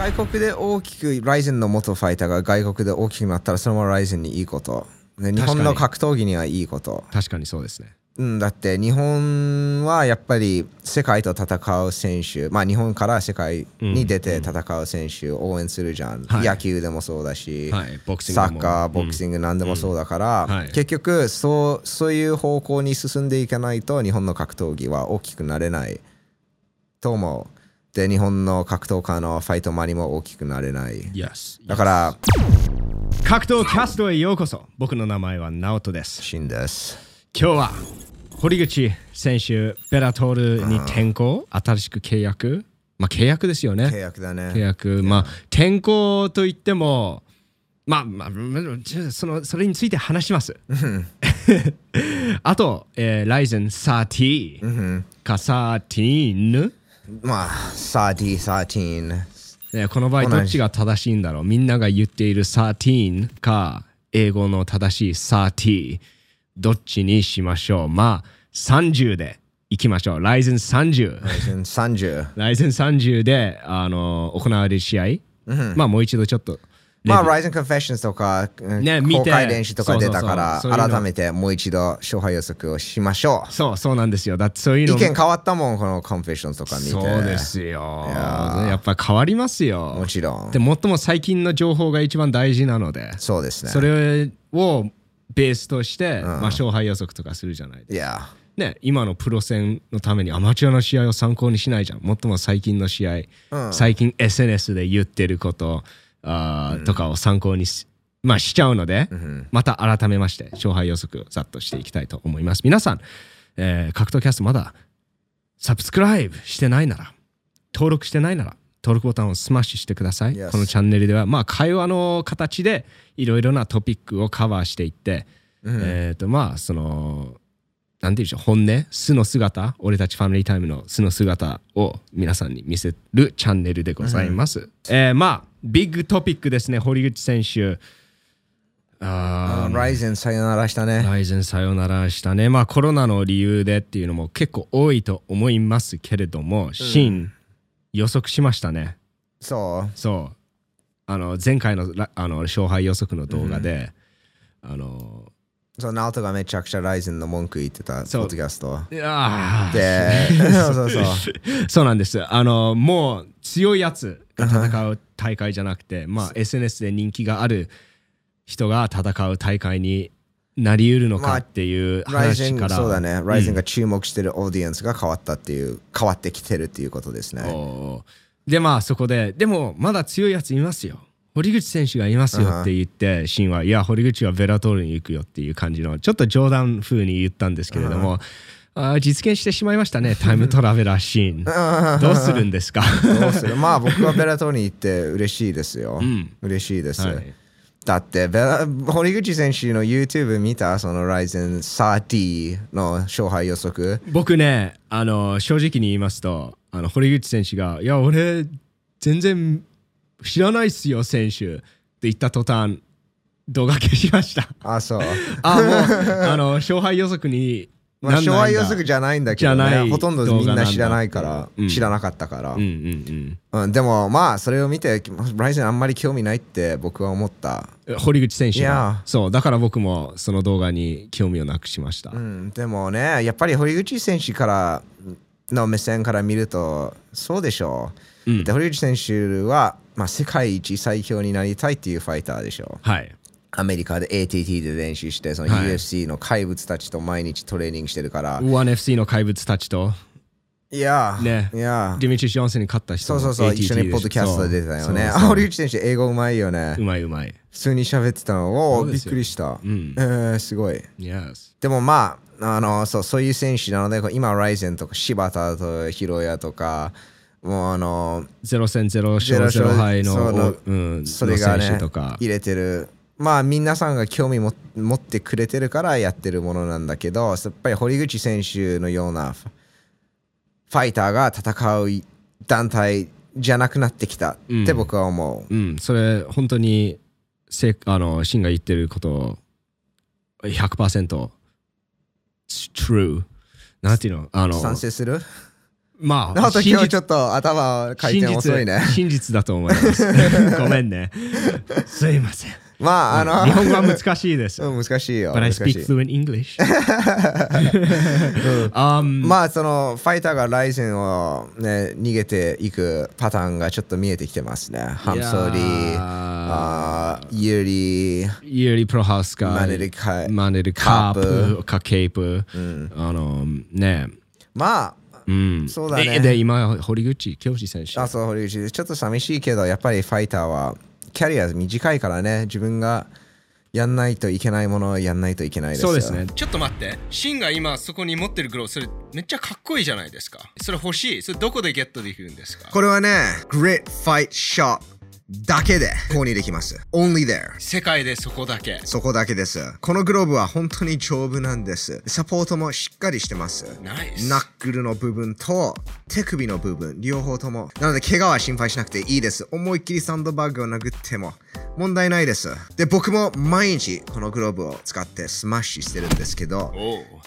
外国で大きくライゼンの元ファイターが外国で大きくなったらそのままライゼンにいいこと。で日本の格闘技にはいいこと。確かにそうですね。うん、だって日本はやっぱり世界と戦う選手、まあ日本から世界に出て戦う選手を応援するじゃん。はい。野球でもそうだし、はい。サッカー、ボクシングなんでもそうだから、うん。はい。結局そうそういう方向に進んでいかないと日本の格闘技は大きくなれないと思う。で、日本の格闘家のファイトマニも大きくなれない。Yes. だから、格闘キャストへようこそ。僕の名前はナオトです。シンです。今日は堀口選手、ベラトールに転向、新しく契約。まあ契約ですよね。契約だね。契約。まあ転向といっても、まあ、まあ、そのそれについて話します。あと、えー、ライゼン30か13、まあ、30、13。ね、この場合どっちが正しいんだろう？みんなが言っている13か英語の正しい30どっちにしましょう？まあ30でいきましょう。ライゼン30 30。ライゼン30であの行われる試合、まあもう一度ちょっとまあ、Rise and Confessions とか、ね公開練習とか出たから、そうそうそう。そういうの。改めてもう一度勝敗予測をしましょう。そうそうなんですよ。だってそういうの。意見変わったもん、この Confessions とか見て。そうですよ。ややっぱ変わりますよ。もちろん。で。最も最近の情報が一番大事なので。そうですね。それをベースとして、まあ、勝敗予測とかするじゃないいや、ね、今のプロ戦のためにアマチュアの試合を参考にしないじゃん。最も最近の試合、最近 SNS で言ってることあー、とかを参考にし,、まあ、しちゃうので、また改めまして勝敗予測をざっとしていきたいと思います。皆さん、えー格闘キャストまだ subscribe してないなら、登録してないなら、登録ボタンをスマッシュしてください。Yes このチャンネルでは、まあ、会話の形でいろいろなトピックをカバーしていって、えっ、と、まあ、その、なんていうんでしょう、本音、素の姿、俺たちファミリータイムの素の姿を皆さんに見せるチャンネルでございます。えーまあ、ビッグトピックですね、堀口選手。あー Rise and さよならしたね。ライゼンさよならしたね。まあコロナの理由でっていうのも結構多いと思いますけれども、シン、予測しましたね。そう。そう。あの前回のラあの勝敗予測の動画で、あの、そう、ナオトがめちゃくちゃ Rise の文句言ってた、ポッドキャスト。いやーで、そうそうそう。そうなんです。あの、もう強いやつが戦う大会じゃなくて、まあ SNS で人気がある人が戦う大会になり得るのかっていうライゼン話から。そうだね。ライゼンが注目してるオーディエンスが変わったっていう、変わってきてるっていうことですね。でまあそこででもまだ強いやついますよ堀口選手がいますよって言ってシンはいや堀口はベラトールに行くよっていう感じのちょっと冗談風に言ったんですけれども、あー。実現してしまいましたねタイムトラベラーシーン。どうするんですか？どうする？まあ僕はベラトーに行って嬉しいですよ。嬉しいです。はい。だってベラ、堀口選手の YouTube 見たその Ryzen 30の勝敗予測。僕ねあの正直に言いますとあの堀口選手が「いや俺全然知らないっすよ選手」って言った途端動画消しました。あ、そう。あもうあの勝敗予測にまあ、勝敗予測じゃないんだけど、ね、ほとんどみんな知らないから、うん知らなかったから、うん。うんうんでもまあそれを見て Ryzen あんまり興味ないって僕は思った、うん堀口選手が？そうだから僕もその動画に興味をなくしました、うん、でもねやっぱり堀口選手からの目線から見るとそうでしょう、うん。で堀口選手は、まあ、世界一最強になりたいっていうファイターでしょはい。アメリカで ATT で練習してそのはい。UFC の怪物たちと毎日トレーニングしてるから、1FC の怪物たちと。いやー、ね。いや。ーディミトリ・ジョンソンに勝った人もそうそうそう一緒にポッドキャストで出てたよね。あ堀口選手英語うまいよね。うまいうまい。普通に喋ってたの。おおびっくりした、ん。えー、すごい。Yes でもまあ、あのそうそういう選手なので、今、ライゼンとか柴田とヒロヤとか、もうあの、0戦0勝ゼロ勝0敗のうん、それがね。手とか、入れてる。まあ、皆さんが興味も持ってくれてるからやってるものなんだけど、やっぱり堀口選手のようなファイターが戦う団体じゃなくなってきたって僕は思う。うん、それ本当にせあのシンが言ってること100% true なんていうの？あの賛成する？まあ、今日ちょっと頭回転遅いね。真実真実だと思います。ごめんね。すいません。まあ、あの、日本語は難しいです。うん難しいよ。But I speak い fluent English. um, まあ、その、ファイターがライゼンをね、逃げていくパターンがちょっと見えてきてますね。 I'm sorry、あーユーリー、ユーリ・プロハースカ、マネルカマネルカーカプかケープ、あのね、まあ、うん、そうだねでで今、堀口教師選手。あそう堀内ちょっと寂しいけどやっぱりファイターはキャリア短いからね自分がやんないといけないものをやんないといけないですよそうですね。ちょっと待って。シンが今そこに持ってるグローブ、それめっちゃかっこいいじゃないですか。それ欲しい。それどこでゲットできるんですか？これはね Grit Fight Shop だけで購入できます。Only there. 世界でそこだけ。そこだけです。このグローブは本当に丈夫なんです。サポートもしっかりしてます。ナイス。ナックルの部分と手首の部分両方とも。なので怪我は心配しなくていいです。思いっきりサンドバッグを殴っても問題ないです。で僕も毎日このグローブを使ってスマッシュしてるんですけど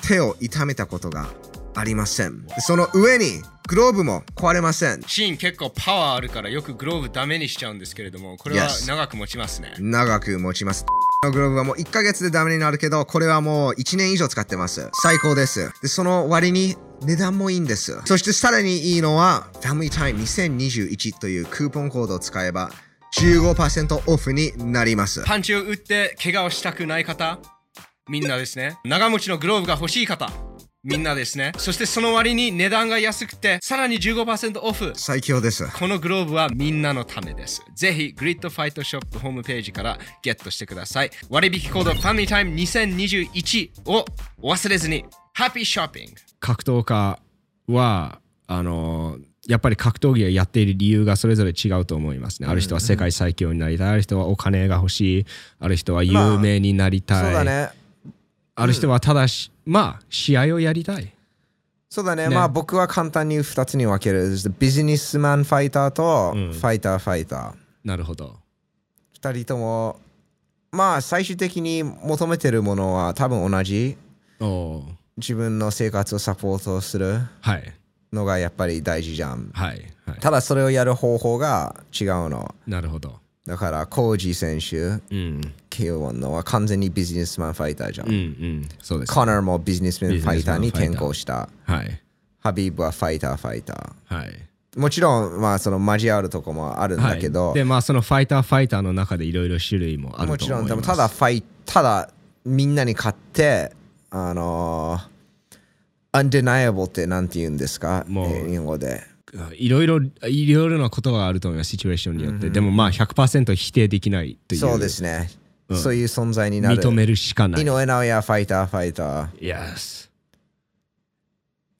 手を痛めたことがありません。でその上にグローブも壊れません。シーン結構パワーあるからよくグローブダメにしちゃうんですけれども、これは Yes 長く持ちますね。長く持ちます。このグローブはもう1ヶ月でダメになるけどこれはもう1年以上使ってます。最高です。でその割に値段もいいんです。そしてさらにいいのは Family Time 2021というクーポンコードを使えば15%オフになります。パンチを打って怪我をしたくない方、みんなですね。長持ちのグローブが欲しい方、みんなですね。そしてその割に値段が安くて、さらに15%オフ。最強ですこのグローブはみんなのためです。ぜひ、グリッドファイトショップホームページからゲットしてください。割引コード FamilyTime2021 をお忘れずに。ハッピーショッピング格闘家は、あのやっぱり格闘技をやっている理由がそれぞれ違うと思いますね。ある人は世界最強になりたい、ある人はお金が欲しい、ある人は有名になりたい、そうだねある人はただし、まあ、試合をやりたい。そうだね。ね。まあ僕は簡単に2つに分ける。ビジネスマンファイターとフうん。ァイターファイター、なるほど。2人ともまあ最終的に求めてるものは多分同じ。自分の生活をサポートするはい、のがやっぱり大事じゃん。はい、はい。ただそれをやる方法が違うの。なるほど。だからコージー選手うん、K1 のは完全にビジネスマンファイターじゃん、うん、うん、そうです。コナーもビジネスマンファイターに転向した。はい、ハビーブはファイターファイタはい。ーもちろんまあその交わるとこもあるんだけど、はい、でまあそのファイターファイターの中でいろいろ種類もあると思います。もちろんでもただファイただみんなに勝ってあのー、undeniable ってなんて言うんですか？もう。えー日本語でいろいろいろいろなことがあると思いますシチュエーションによって、でもまあ100%否定できないというそうですね、そういう存在になる。認めるしかない。井上尚弥ファイターファイター。Yes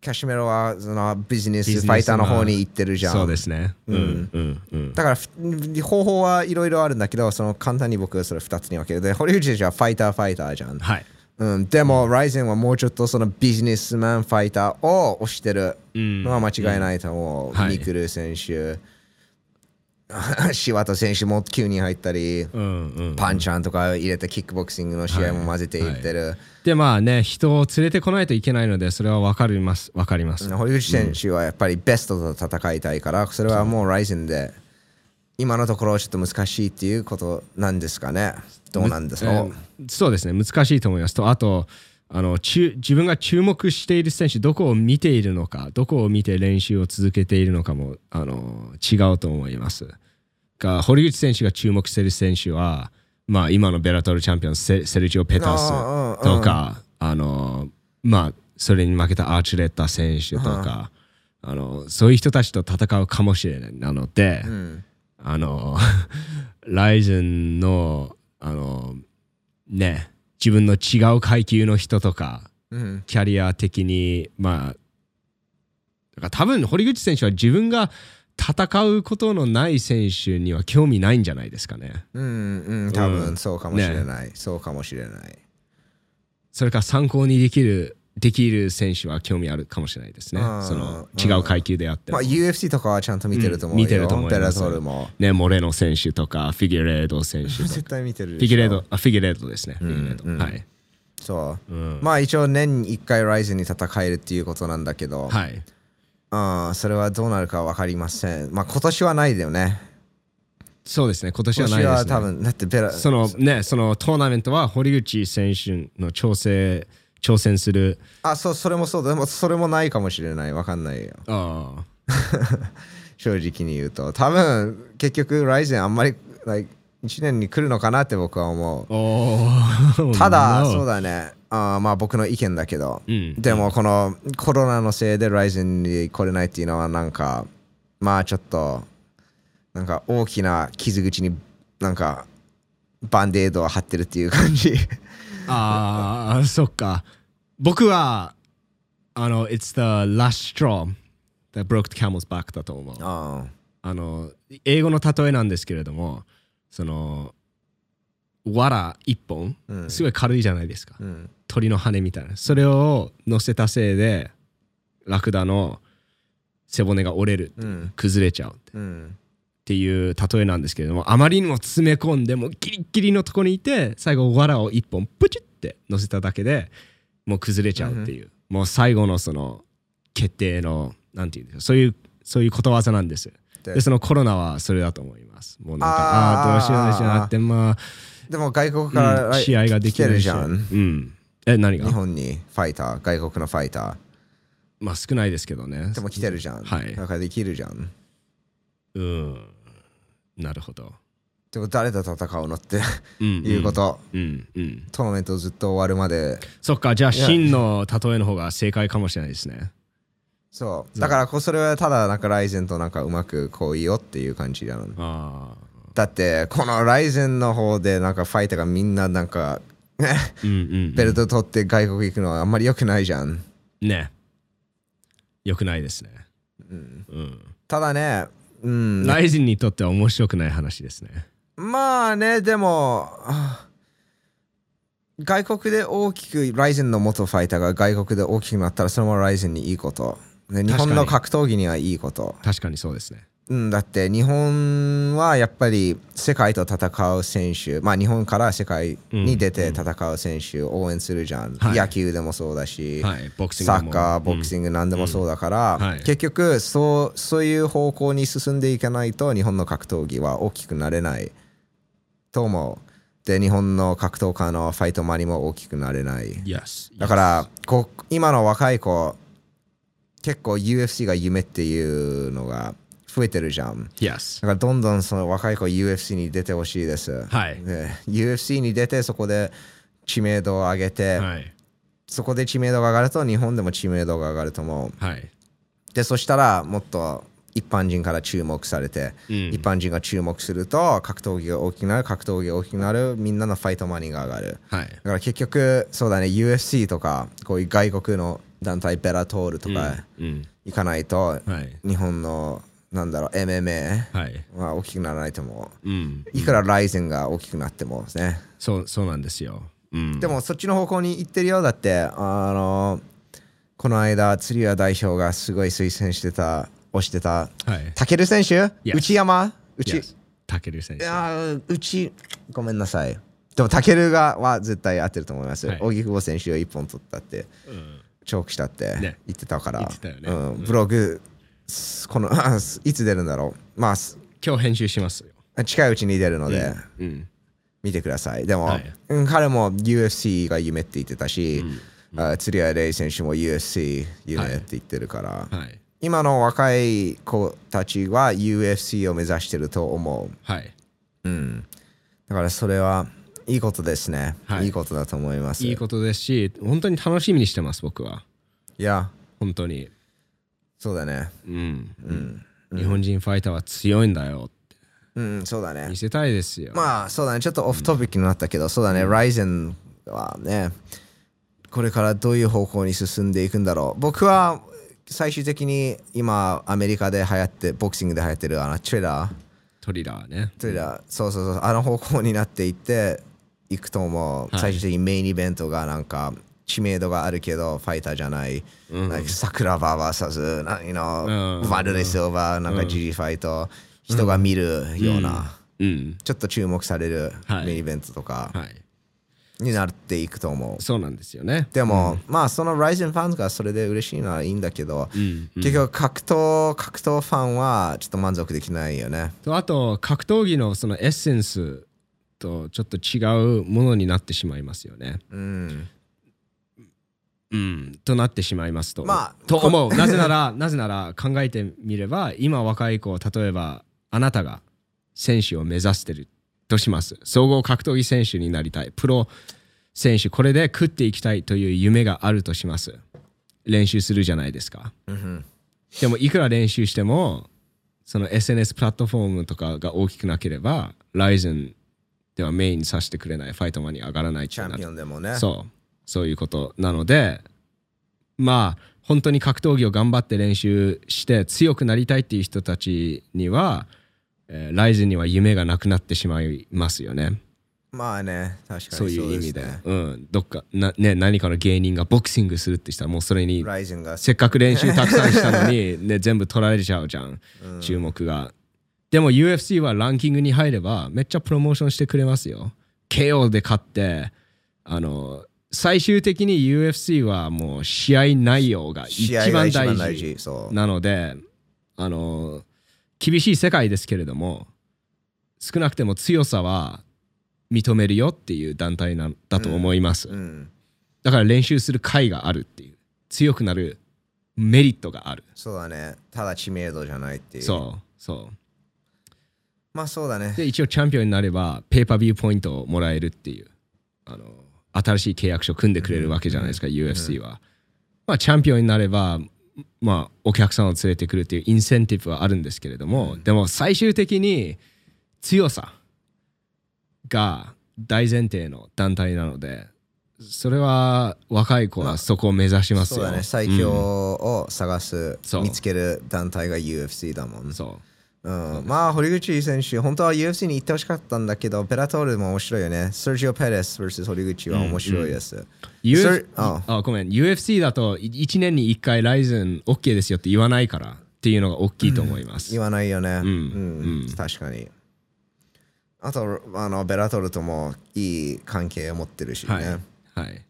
キャシメロはそのビジネススファイターの方に行ってるじゃん。そうですね。うん。うんうんだからふ方法はいろいろあるんだけどその簡単に僕はそれ2つに分ける。で堀内選手はファイターファイターじゃん。はいうん、でも、ライゼンはもうちょっとそのビジネスマンファイターを推してる。のは間違いないと思う。うん。はい。ミクル選手、柴田選手も9人入ったり、うんうんパンチャンとか入れてキックボクシングの試合も混ぜていってる。でまあね人を連れてこないといけないのでそれは分かります。分かります。堀口選手はやっぱりベストと戦いたいから、それはもうライゼンで今のところちょっと難しいっていうことなんですかね。どうなんですか、えーそうですね難しいと思います。とあとあの中自分が注目している選手どこを見ているのかどこを見て練習を続けているのかもあの違うと思います。が堀口選手が注目している選手は、まあ、今のベラトルチャンピオンセセルジオ・ペタスとかあのまあそれに負けたアーチュレッタ選手とかあのそういう人たちと戦うかもしれないなので、うんあの、ライゼンの、あの、ね、自分の違う階級の人とか、うんキャリア的に、まあ、だから多分、堀口選手は自分が戦うことのない選手には興味ないんじゃないですかね。うんうん、多分そうかもしれない。そうかもしれない。それから参考にできる、できる選手は興味あるかもしれないですね。その違う階級であっても。まあ、UFC とかはちゃんと見てると思うよ。うん見てると思います。ね、モレノ選手とか、フィギュレード選手とか。絶対見てるフィギュレード、あ、フィギュレードですね。フィギュレード。うんはい。そう。うんまあ一応年に1回ライズに戦えるっていうことなんだけど、はい。うん、それはどうなるか分かりません。まあ今年はないだよね。そうですね、今年今年はないです、ね。は多分、だってベラ、そのね、そのトーナメントは堀口選手の調整、挑戦する。あ、そう、それもそうだ。でもそれもないかもしれない。分かんないよ。あ 正直に言うと。多分、結局、ライゼンあんまり、like 1年に来るのかなって僕は思う ただ、そうだね。あーまあ僕の意見だけど、うんでもこのコロナのせいでライゼンに来れないっていうのはなんかまあちょっとなんか大きな傷口になんかバンデードを貼ってるっていう感じああ、そっか。僕は、あの、It's the last straw that broke the camel's back だと思う。ああの、英語の例えなんですけれども、その、藁一本、うんすごい軽いじゃないですか。ーうん鳥の羽みたいな。それを乗せたせいで、ラクダの背骨が折れる。うん崩れちゃうってうんっていう例えなんですけれどもあまりにも詰め込んでもうギリッギリのとこにいて最後藁を一本プチって乗せただけでもう崩れちゃうっていう、もう最後のその決定のなんていうんですかそういうそういうことわざなんですででそのコロナはそれだと思います。もうなんかあー。あどうしようどうしようなってまあ、でも外国から、うん試合ができるじゃん。うん。え何が？日本にファイター外国のファイター。まあ少ないですけどね。でも来てるじゃん、はい。だからできるじゃんうん。なるほど。でも誰と戦うのってうんいうこと、うんうん。トーナメントずっと終わるまで。そっかじゃあ真の例えの方が正解かもしれないですね。そう。だからこうそれはただなんかライゼンとなんかうまくこういいよっていう感じなの。あだってこのライゼンの方でなんかファイターがみんななんかあうんうんベルト取って外国行くのはあんまり良くないじゃん。ね。よくないですね。うん、ただねうん。ライジンにとっては面白くない話ですね。まあねでもあ外国で大きくライゼンの元ファイターが外国で大きくなったらそれもライゼンにいいこと。で日本の格闘技にはいいこと。確かにそうですねうん、だって日本はやっぱり世界と戦う選手、まあ日本から世界に出て戦う選手を応援するじゃん。はい。野球でもそうだし、はい。サッカー、ボクシングなんでもそうだから、はい。結局そうそういう方向に進んでいかないと日本の格闘技は大きくなれないと思う。で、日本の格闘家のファイトマニも大きくなれない。Yes だからこう今の若い子結構 UFC が夢っていうのが増えてるじゃん。Yes だからどんどんその若い子 UFC に出てほしいです。はい。で UFC に出てそこで知名度を上げて、はい。そこで知名度が上がると日本でも知名度が上がると思う。はい。で、そしたらもっと一般人から注目されて、うん。一般人が注目すると格闘技が大きくなる、格闘技が大きくなる、みんなのファイトマニーが上がる。はい。だから結局、そうだね、UFC とか、こういう外国の団体、ベラトールとかうん。行かないと、はい。日本の、なんだろう、MMA はい。は大きくならないと思う。うん。いくらライゼンが大きくなってもですね。そうそうなんですよ。うん。でもそっちの方向に行ってるよ。だって、あの、この間、釣り屋代表がすごい推薦してた、推してた、はい。タケル選手？Yes 内山？内、Yes タケル選い手やーうち、ごめんなさい。でも、タケルがは絶対合ってると思います。はい。荻久保選手を一本取ったって、うん。チョークしたってね。言ってたから、ね。うん、ブログ、すこの、いつ出るんだろう。まあ、す今日編集しますよ近いうちに出るので、うん見てください。でも、はいうん彼も UFC が夢って言ってたし、あ釣り合いレイ選手も UFC 夢って言ってるから、はい今の若い子たちは UFC を目指してると思はい。う。うん。だからそれはいいことですね。はいいいことだと思います。いいことですし、本当に楽しみにしてます、僕は。いや、本当に。そうだね。うん。日本人ファイターは強いんだよ。うん、そうだね見。せたいですよ。まあそうだね、ちょっとオフトピックになったけど、そうだね、ライゼンはね、これからどういう方向に進んでいくんだろう。僕は最終的に今、アメリカで流行って、ボクシングで流行ってるあのトレーラー、トリラーね。トレーラー、そうそうそう、あの方向になっていって、いくと思う。はい最終的にメインイベントがなんか、知名度があるけど、ファイターじゃない、うんなんか桜庭 VS、な you know うんバルレ・シルバー、なんか GG ファイト、人が見るような。うん。ちょっと注目されるはいメインイベントとか、はい。になっていくと思う。そうなんですよね。でも、まあその Ryzen ファンがそれで嬉しいのはいいんだけど、うんうん結局格闘格闘ファンはちょっと満足できないよね。とあと格闘技のそのエッセンスとちょっと違うものになってしまいますよね。うん。うん、となってしまいますと。まあと思う。なぜなら、なぜなら考えてみれば、今若い子、例えばあなたが選手を目指してるとします。総合格闘技選手になりたい。プロ選手、これで食っていきたいという夢があるとします。練習するじゃないですか。うんでも、いくら練習しても、その SNS プラットフォームとかが大きくなければ、ライゼンではメインにさせてくれない、ファイトマンに上がらないチャンピオンでもね。そうそういうことなのでまあ本当に格闘技を頑張って練習して強くなりたいっていう人たちには、えーライズには夢がなくなってしまいますよね。まあね、確かにそういう意味で。うん、どっかな、ね、何かの芸人がボクシングするってしたらもうそれにせっかく練習たくさんしたのに、ね、全部取られちゃうじゃん、注目が。でも UFC はランキングに入ればめっちゃプロモーションしてくれますよ。KO で勝って、あの、最終的に UFC はもう試合内容が一番大大事。なので、あの、厳しい世界ですけれども、少なくても強さは認めるよっていう団体なんだと思います。うん。だから練習する会があるっていう強くなるメリットがあるそうだね。ただ知名度じゃないっていう。そうそうまあそうだね。で一応チャンピオンになればペーパービューポイントをもらえるっていうあの新しい契約書組んでくれるわけじゃないですか、UFC は、まあチャンピオンになればまあお客さんを連れてくるっていうインセンティブはあるんですけれども、でも最終的に強さが大前提の団体なのでそれは若い子はそこを目指しますよ、そうだね。最強を探す、そう。見つける団体が UFC だもんそううん、まあ、堀口選手、本当は UFC に行ってほしかったんだけど、ベラトールも面白いよね。セルジオ・ペレス vs 堀口は面白いです。U- それあ。あごめん。UFC だと1年に1回ライズン OK ですよって言わないからっていうのが大きいと思います、言わないよね。うん。うん。確かに。あと、あのベラトールともいい関係を持ってるしね。はい。はい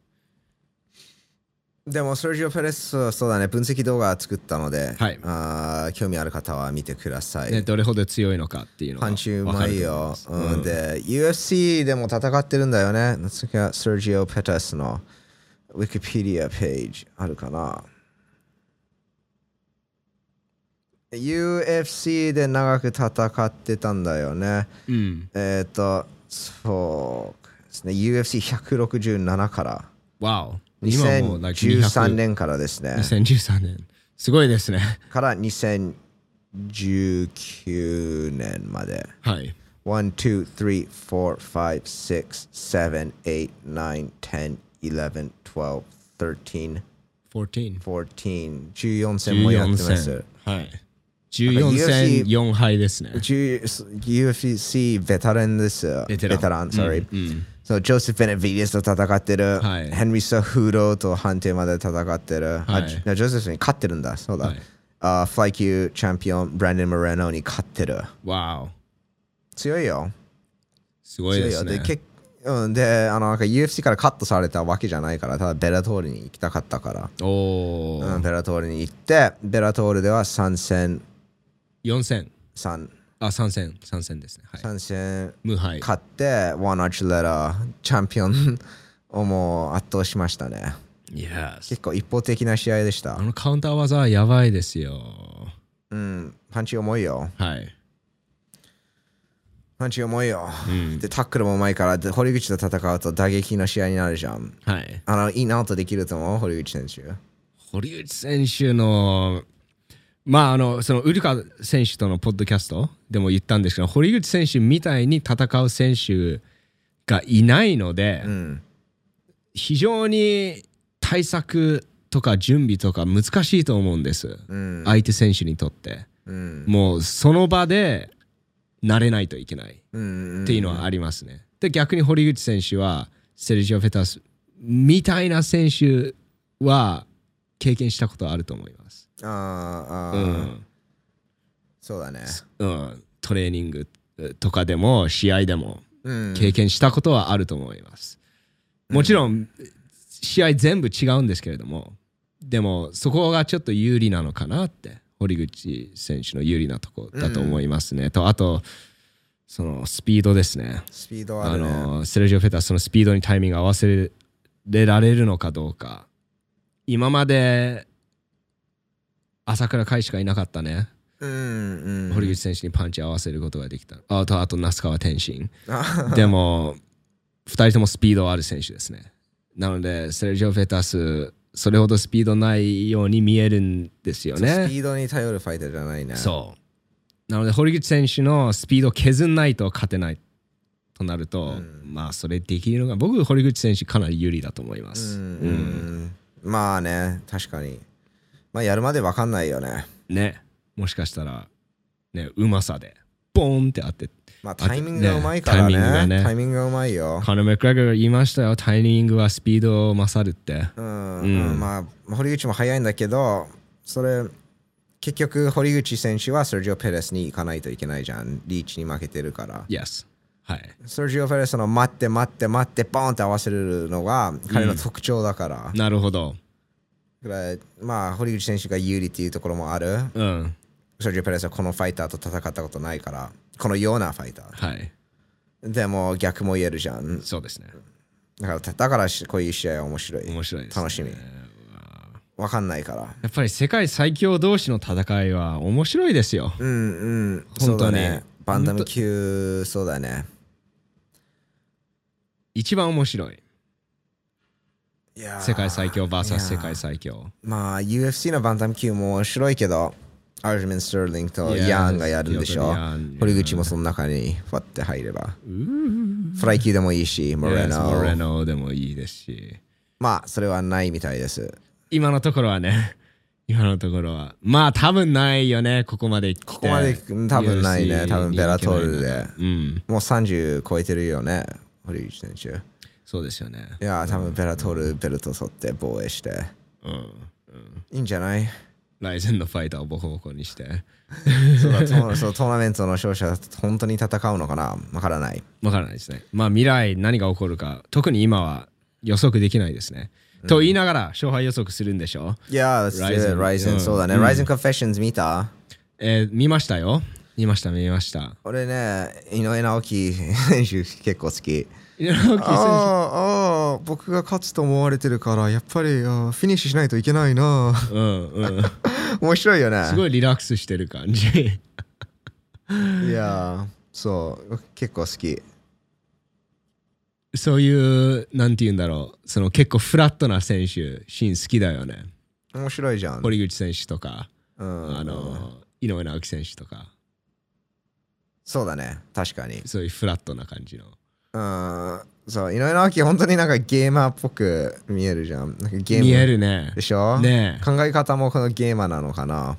でも、セルジオ・ペレス、そうだね、分析動画作ったので、はいあー興味ある方は見てください。ね、どれほど強いのかっていうのがパンチうまいよ。うん、で、UFC でも戦ってるんだよね。次はセルジオ・ペテスのウィキペディアページあるかな。UFC で長く戦ってたんだよね。うんえっ、と、そうですね。UFC167 から。わおもう like 200 2013年からですね。2013年。すごいですね。から2019年まで。はい。1, 2, 3, 4, 5, 6, 7, 8, 9, 10, 11, 12, 13, 14 14, 14戦もやって14ます。戦。はい。14戦 UFC 4敗ですね。UFC ベテランです。ベテラン sorry、うんそうジョセフ・ベネビディスと戦ってる、はい。ヘンリー・サフードと判定まで戦ってる、あはい。ジョジョセフに勝ってるんだ、そうだ。はい。あフライ級チャンピオン、ブランデン・モレノに勝ってる。わお強いよ。すごいですね。強いよ。で、けうん、で、あの、なんか UFC からカットされたわけじゃないから、ただベラトールに行きたかったから、おお、うん、ベラトールに行って、ベラトールでは3戦、4戦。3、あ3戦3戦ですねはい3戦無敗勝って、ワンアーチレラチャンピオン をもう圧倒しましたね。Yes 結構一方的な試合でしたあ。のカウンター技はやばいですようん、パンチ重いよ。はいパンチ重いよ。うんで、タックルもうまいから、で堀口と戦うと打撃の試合になるじゃん。はいあの、インアウトできると思う、堀口選手。堀内選手のまああのそのウルカ選手とのポッドキャストでも言ったんですけど堀口選手みたいに戦う選手がいないので、うん。非常に対策とか準備とか難しいと思うんです、うん。相手選手にとってうん。もうその場で慣れないといけないうん。っていうのはありますね。で逆に堀口選手はセルジオ・フェタスみたいな選手は経験したことあると思います。あーあうー、ん。そうだね。うん、トレーニングとかでも試合でもうん。経験したことはあると思います。もちろん試合全部違うんですけれどもでもそこがちょっと有利なのかなって堀口選手の有利なとこだと思いますね、とあとそのスピードですね。スピードあるね。のセルジオ・フェタそのスピードにタイミング合わせられるのかどうか。今まで朝倉海しかいなかったね、うんうん。堀口選手にパンチ合わせることができた。あとあと那須川天心。あでも2人ともスピードある選手ですね。なのでセルジオ・フェタスそれほどスピードないように見えるんですよスねピードに頼るファイターじゃないねそう。なので堀口選手のスピードを削んないと勝てないとなると、まあそれできるのが僕堀口選手かなり有利だと思います、うんうん。まあね確かにまあやるまでわかんないよね。ね。もしかしたらねうまさでボーンって当てまあタイミングがうまいからね。ねタイミングがうまいよ。カナ・メクレガーが言いましたよ。タイミングはスピードを勝るって。うん、うん。うん。まあ堀口も速いんだけどそれ結局堀口選手はセルジオ・ペレスに行かないといけないじゃん。リーチに負けてるから。Yes はい。セルジオ・ペレスの待って待って待ってボーンって合わせるのが彼の特徴だから、なるほどだからまあ堀口選手が有利っていうところもある。うん。セルジオ・ペレスはこのファイターと戦ったことないからこのようなファイター。はい。でも逆も言えるじゃん。そうですね。だからだからしこういう試合は面白い。面白いです、ね、楽しみ。わかんないから。やっぱり世界最強同士の戦いは面白いですよ。うんうん。本当に。そうだね。バンダム級そうだね。一番面白い世界最強 VS 世界最強。まあ UFC のバンタム級も面白いけどアルジメン・スターリングとヤンがやるんでしょ？堀口もその中にファって入れば。フライ級でもいいしモレ Yes モレノノでもいいですし。まあそれはないみたいです。今のところはね 今のところは。まあ多分ないよねここまで来て。ここまで多分ないね。多分ベラトールで。うん。もう30超えてるよね堀口選手そうですよね。いや多分ベラトールベルト取って防衛して。うん。いいんじゃない？ライゼンのファイターをボコボコにして。そうだトーそうトーナメントの勝者本当に戦うのかな？わからない。わからないですね。まあ未来何が起こるか特に今は予測できないですね、と言いながら勝敗予測するんでしょいや、ライゼン、 RIZIN うん。そうだね。うん。ライゼンコンフェッションズ見た？えー見ましたよ。見ました見ました。俺ね、井上直樹選手結構好き。ああ、僕が勝つと思われてるから、やっぱりフィニッシュしないといけないな。手うんうん 面白いよね。すごいリラックスしてる感じ いや、そう、結構好き。そういうなんて言うんだろうその結構フラットな選手シーン好きだよね面白いじゃん。堀口選手とか、うん、あの井上直樹選手とかそうだね、確かに。そういうフラットな感じのうん、そう、井上直樹、本当になんかゲーマーっぽく見えるじゃん。なんかゲーム見えるね。でしょ？ね。え考え方もこのゲーマーなのかな？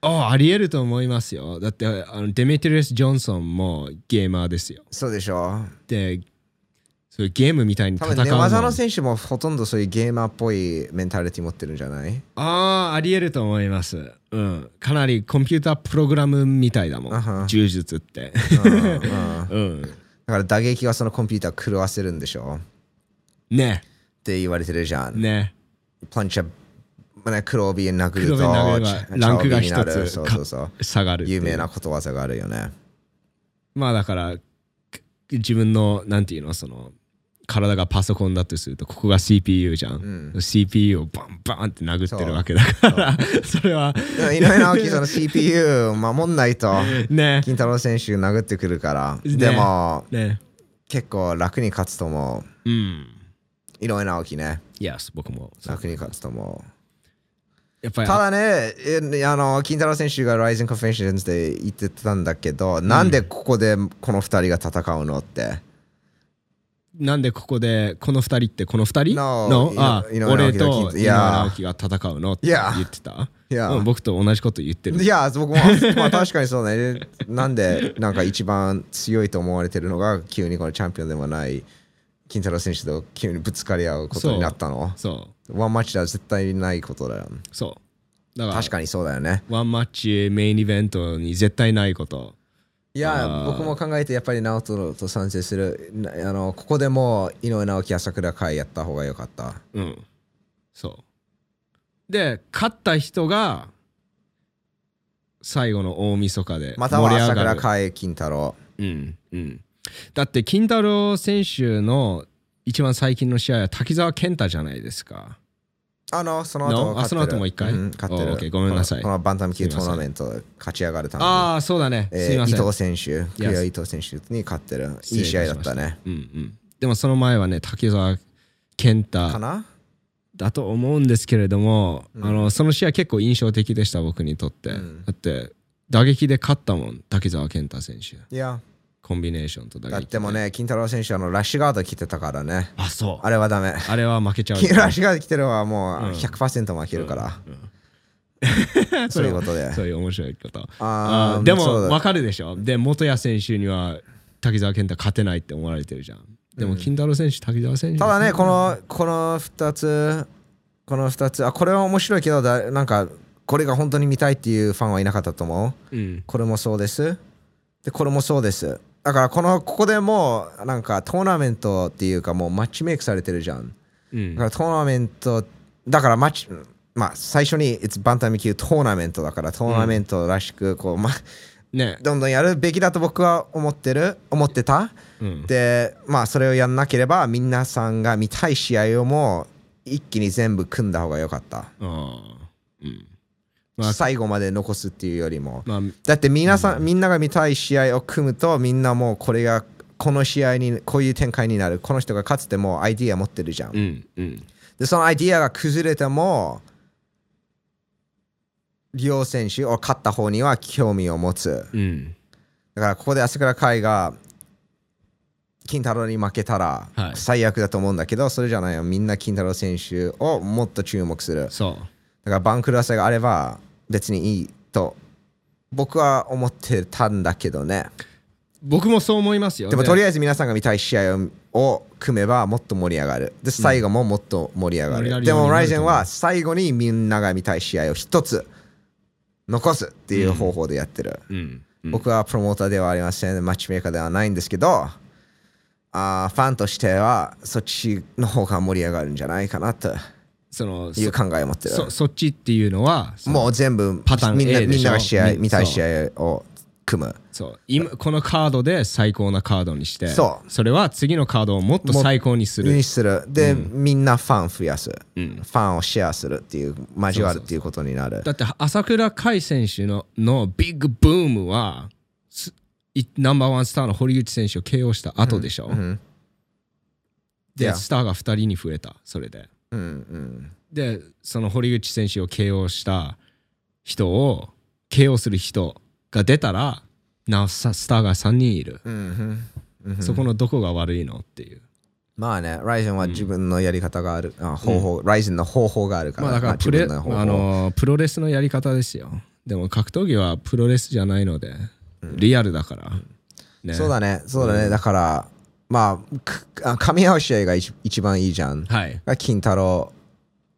あありえると思いますよ。だってあのデメトリアス・ジョンソンもゲーマーですよ。そうでしょ？でそういうゲームみたいに多戦うの分寝技の選手もほとんどそういうゲーマーっぽいメンタリティ持ってるんじゃない？ああありえると思います。うん。かなりコンピュータープログラムみたいだもん。柔術って。うんうんだうんから打撃はそのコンピューター狂わせるんでしょねって言われてるじゃん。ねパンチャまあね、黒帯に殴るとランクが一つそうそうそう。下がる有名なことわざがあるよね。まあだからく自分のなんていうのその体がパソコンだとするとここが CPU じゃん、CPU をバンバンって殴ってるわけだから それはでも井上直樹その CPU 守んないとね金太郎選手殴ってくるから。ねでもね結構楽に勝つと思う。うん井上直樹ね。Yes 僕も楽に勝つと思う。やっぱりただね、えあの金太郎選手が Rising Confessions で言ってたんだけど、なんでここでこの2人が戦うのって。なんでここでこの二人ってこの二人？No の俺と井上直樹が戦うのって言ってた？僕と同じこと言ってるいや、僕も、まあ確かにそうね。なんで、なんか一番強いと思われてるのが、急にこのチャンピオンでもない金太郎選手と急にぶつかり合うことになったの。そうワンマッチでは絶対ないことだよ。そうだから確かにそうだよね。ワンマッチメインイベントに絶対ないこといいや僕も考えてやっぱり直人と賛成する。なあのここでも井上直樹朝倉海やった方が良かった。うん。そう。で勝った人が最後の大晦日でまたは朝倉海金太郎。うんうん。だって金太郎選手の一番最近の試合は滝沢健太じゃないですかあのその後あその後もう一回？うん勝ってる。お OK ごめんなさい。このこのバンタム級トーナメント勝ち上がるためにああそうだね、すいえー伊ません。藤選手、クリア伊藤選手に勝ってる。いい試合だったね。うんうん。でもその前はね滝沢健太かな？だと思うんですけれども、うん。あのその試合結構印象的でした僕にとって、うん。だって打撃で勝ったもん滝沢健太選手。いや、コンビネーションと打撃だってもね、金太郎選手、あのラッシュガード着てたからね。あそうあれはダメ。あれは負けちゃう ラッシュガード着てるのはもううん100%負けるから。うん そういうことで。そういう面白いことあーあーでも分かるでしょで元谷選手には滝沢健太勝てないって思われてるじゃんでも金太郎選手滝沢選手ただね、この、この2つ、この2つ、あ、これは面白いけど、だなんか、これが本当に見たいっていうファンはいなかったと思う。うんこれもそうです。で、これもそうです。だから、この、ここでもう、なんか、トーナメントっていうか、もうマッチメイクされてるじゃん。うんだからトーナメント、だからマッチ、まあ最初にバンタム級トーナメントだからトーナメントらしくこう、まあ、ねどんどんやるべきだと僕は思ってる、思ってた。うんで、まあそれをやんなければ皆さんが見たい試合をもう一気に全部組んだ方が良かった。うんまあ最後まで残すっていうよりも。まあだって皆さん、みんなが見たい試合を組むとみんなもうこれがこの試合にこういう展開になる。この人が勝つってもうアイディア持ってるじゃん。う。んうん。でそのアイディアが崩れても両選手を勝った方には興味を持つ。うん。だからここで朝倉海が金太郎に負けたらはい。最悪だと思うんだけど、それじゃないよ。みんな金太郎選手をもっと注目する。だそう。から番狂わせがあれば別にいいと僕は思ってたんだけどね。僕もそう思いますよでもとりああえず皆さんが見たい試合をを組めばもっと盛り上がる。で最後ももっと盛り上がる、盛り上がるでもライゼンは最後にみんなが見たい試合を一つ残すっていう方法でやってる、えうん。うん。僕はプロモーターではありませんマッチメーカーではないんですけどあーファンとしてはそっちの方が盛り上がるんじゃないかなとそのいう考えを持ってる。そそっちっていうのはもう全部パターンみんなみんなが試合み見たい試合を組む。そう。今このカードで最高なカードにしてそう。れは次のカードをもっと最高にする。にする。で、みんなファン増やす、うん。ファンをシェアするっていう交わるっていうことになる。だって朝倉海選手ののビッグブームはナンバーワンスターの堀口選手を KO した後でしょ、うん。いやでスターが2人に増えた。それでうんうん。でその堀口選手を KO した人を KO する人が出たらなおさスターが3人いる、うんうんうん。そこのどこが悪いのっていう。まあね、ライゼンは自分のやり方がある、あ方法、ライゼンの方法があるから、まあだから自プレ、あのプロレスのやり方ですよ。でも格闘技はプロレスじゃないので、リアルだから、ね、そうだね、そうだね、だから、まあ噛み合う試合が一一番いいじゃん。はいが金太郎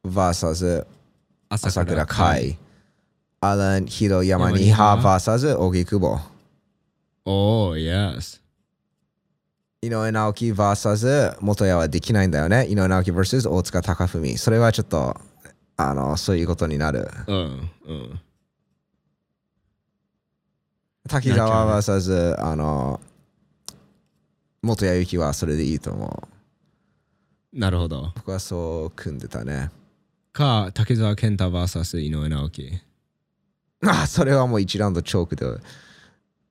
VS 朝倉海、アラン・ヒロ・山ニハ VS 荻窪、おお、yes 井上直樹 VS 元谷はできないんだよね。井上直樹 VS 大塚貴文。それはちょっと、あの、そういうことになる。うんうん滝沢 VS あの、元谷由紀はそれでいいと思う。なるほど僕はそう組んでたね。か竹澤健太 VS 井上直樹あ、それはもう1ラウンドチョークで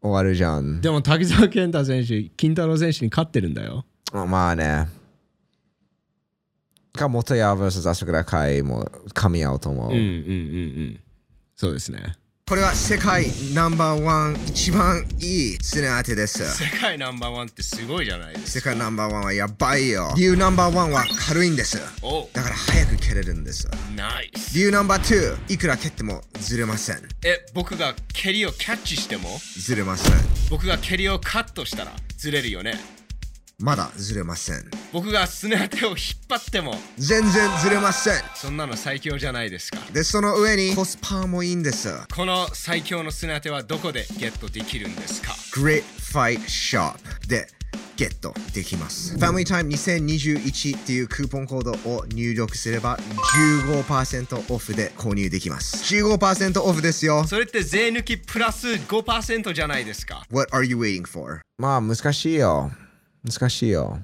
終わるじゃん。でも竹澤健太選手金太郎選手に勝ってるんだよまあね。か、元谷 VS 朝倉海も噛み合うと思う。うんうんうんうんそうですねこれは世界ナンバーワン一番いい常当てです。世界ナンバーワンってすごいじゃないです世界ナンバーワンはやばいよ。理由ナンバーワンは軽いんです。おだから早く蹴れるんです。ナイス理由ナンバー2、いくら蹴ってもずれません。え僕が蹴りをキャッチしても？ずれません。僕が蹴りをカットしたらずれるよねまだずれません。僕がスネ当てを引っ張っても全然ずれません。そんなの最強じゃないですかで、その上にコスパもいいんです。この最強のスネ当てはどこでゲットできるんですか？Great Fight Shop でゲットできます。Family Time 2021っていうクーポンコードを入力すれば15%オフで購入できます。15%オフですよ。それって税抜きプラス5%じゃないですか What are you waiting for? まあ難しいよ。難しいよ。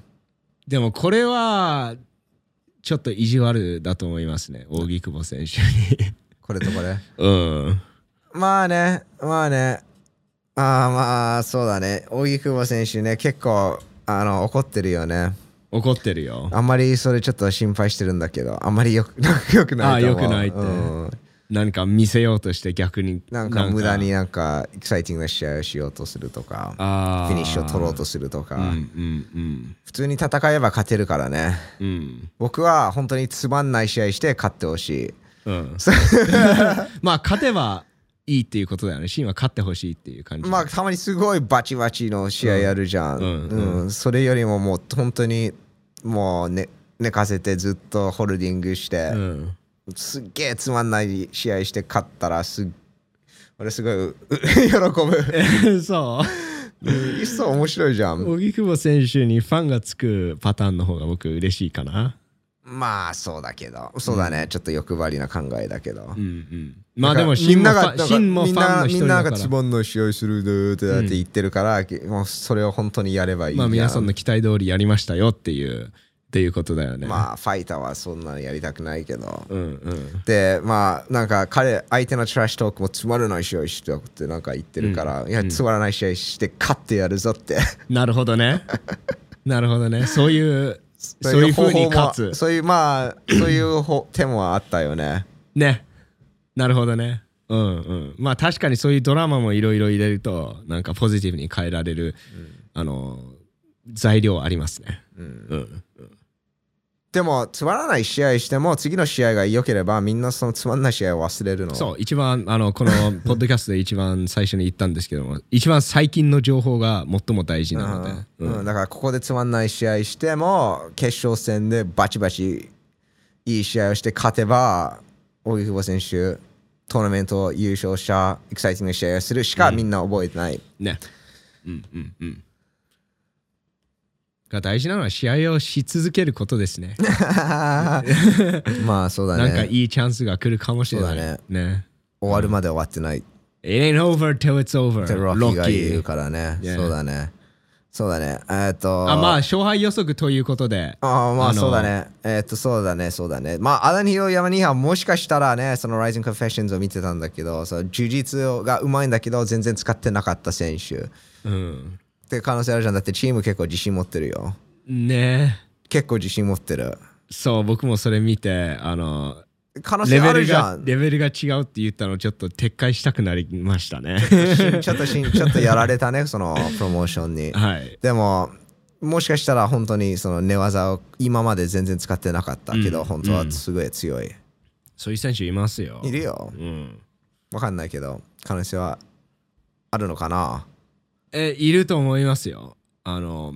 でもこれはちょっと意地悪だと思いますね扇久保選手に これとこれ。うんまあね、まあね。ああまあそうだね。荻久保選手ね、結構あの怒ってるよね。怒ってるよあんまりそれちょっと心配してるんだけど、あんまりよく よくないと思う。あ良くないってうん何か見せようとして逆になんか無駄になんかエキサイティングな試合をしようとするとか、フィニッシュを取ろうとするとか、うんうん普通に戦えば勝てるからね。うん。うん僕は本当につまんない試合して勝ってほしい。うん。まあ勝てばいいっていうことだよね。シンは勝ってほしいっていう感じ。まあたまにすごいバチバチの試合やるじゃん。うん。うん。それよりももう本当にもう、ね、寝かせてずっとホールディングして、うんすっげえつまんない試合して勝ったらすっ俺すごいうう 喜ぶ。そういっそ面白いじゃん。荻久保選手にファンがつくパターンの方が僕嬉しいかな。まあそうだけど、そうだね、ちょっと欲張りな考えだけど。うんうん。まあでもみんながみん人だから。ながつまんない試合するでってだって言ってるから、もうそれを本当にやればいい。まあ皆さんの期待通りやりましたよっていうっていうことだよね。まあファイターはそんなのやりたくないけど。うんうん。でまあなんか彼相手のトラッシュトークもつまらない試合してよってなんか言ってるから、いやつまらない試合して勝ってやるぞって。なるほどね。なるほどね。そういうそういう風に勝つ。そういうまあそういう方手もあったよね。ね。なるほどね。うんうん。まあ確かにそういうドラマもいろいろ入れるとなんかポジティブに変えられる、あの材料ありますね。うん、でもつまらない試合しても次の試合が良ければみんなそのつまんない試合を忘れるの。そう一番あのこの ポッドキャストで一番最初に言ったんですけども一番最近の情報が最も大事なので、うんうんだからここでつまんない試合しても決勝戦でバチバチいい試合をして勝てば荻久保選手トーナメント優勝者エキサイティングな試合をするしかみんな覚えてない、ね。うんうんうん。が大事なのは試合をし続けることですね。まあそうだなんかねいいチャンスが来るかもしれない。ねね。終わるまで終わってないっ It ain't over till it's over. てロッキーが言うからね Yeah. そうだねそうだねえーっとあまあ勝敗予測ということで。ああまあそうだね。えーっとそうだねそうだね。まあアダニヒロ・ヤマニハもしかしたらねその Rising Confessions を見てたんだけどその呪術がうまいんだけど全然使ってなかった選手っうん。て可能性あるじゃんだってチーム結構自信持ってるよ。ね結構自信持ってる。そう僕もそれ見てあの可能性あるじゃん。がレベルが違うって言ったのちょっと撤回したくなりましたね。ちょっとしん ちょっとやられたねそのプロモーションに。はい。でももしかしたら本当にその寝技を今まで全然使ってなかったけど、うん本当はすごい強い。そういう選手いますよ。いるよ。うん。わかんないけど可能性はあるのかな？え、いると思いますよ。あの、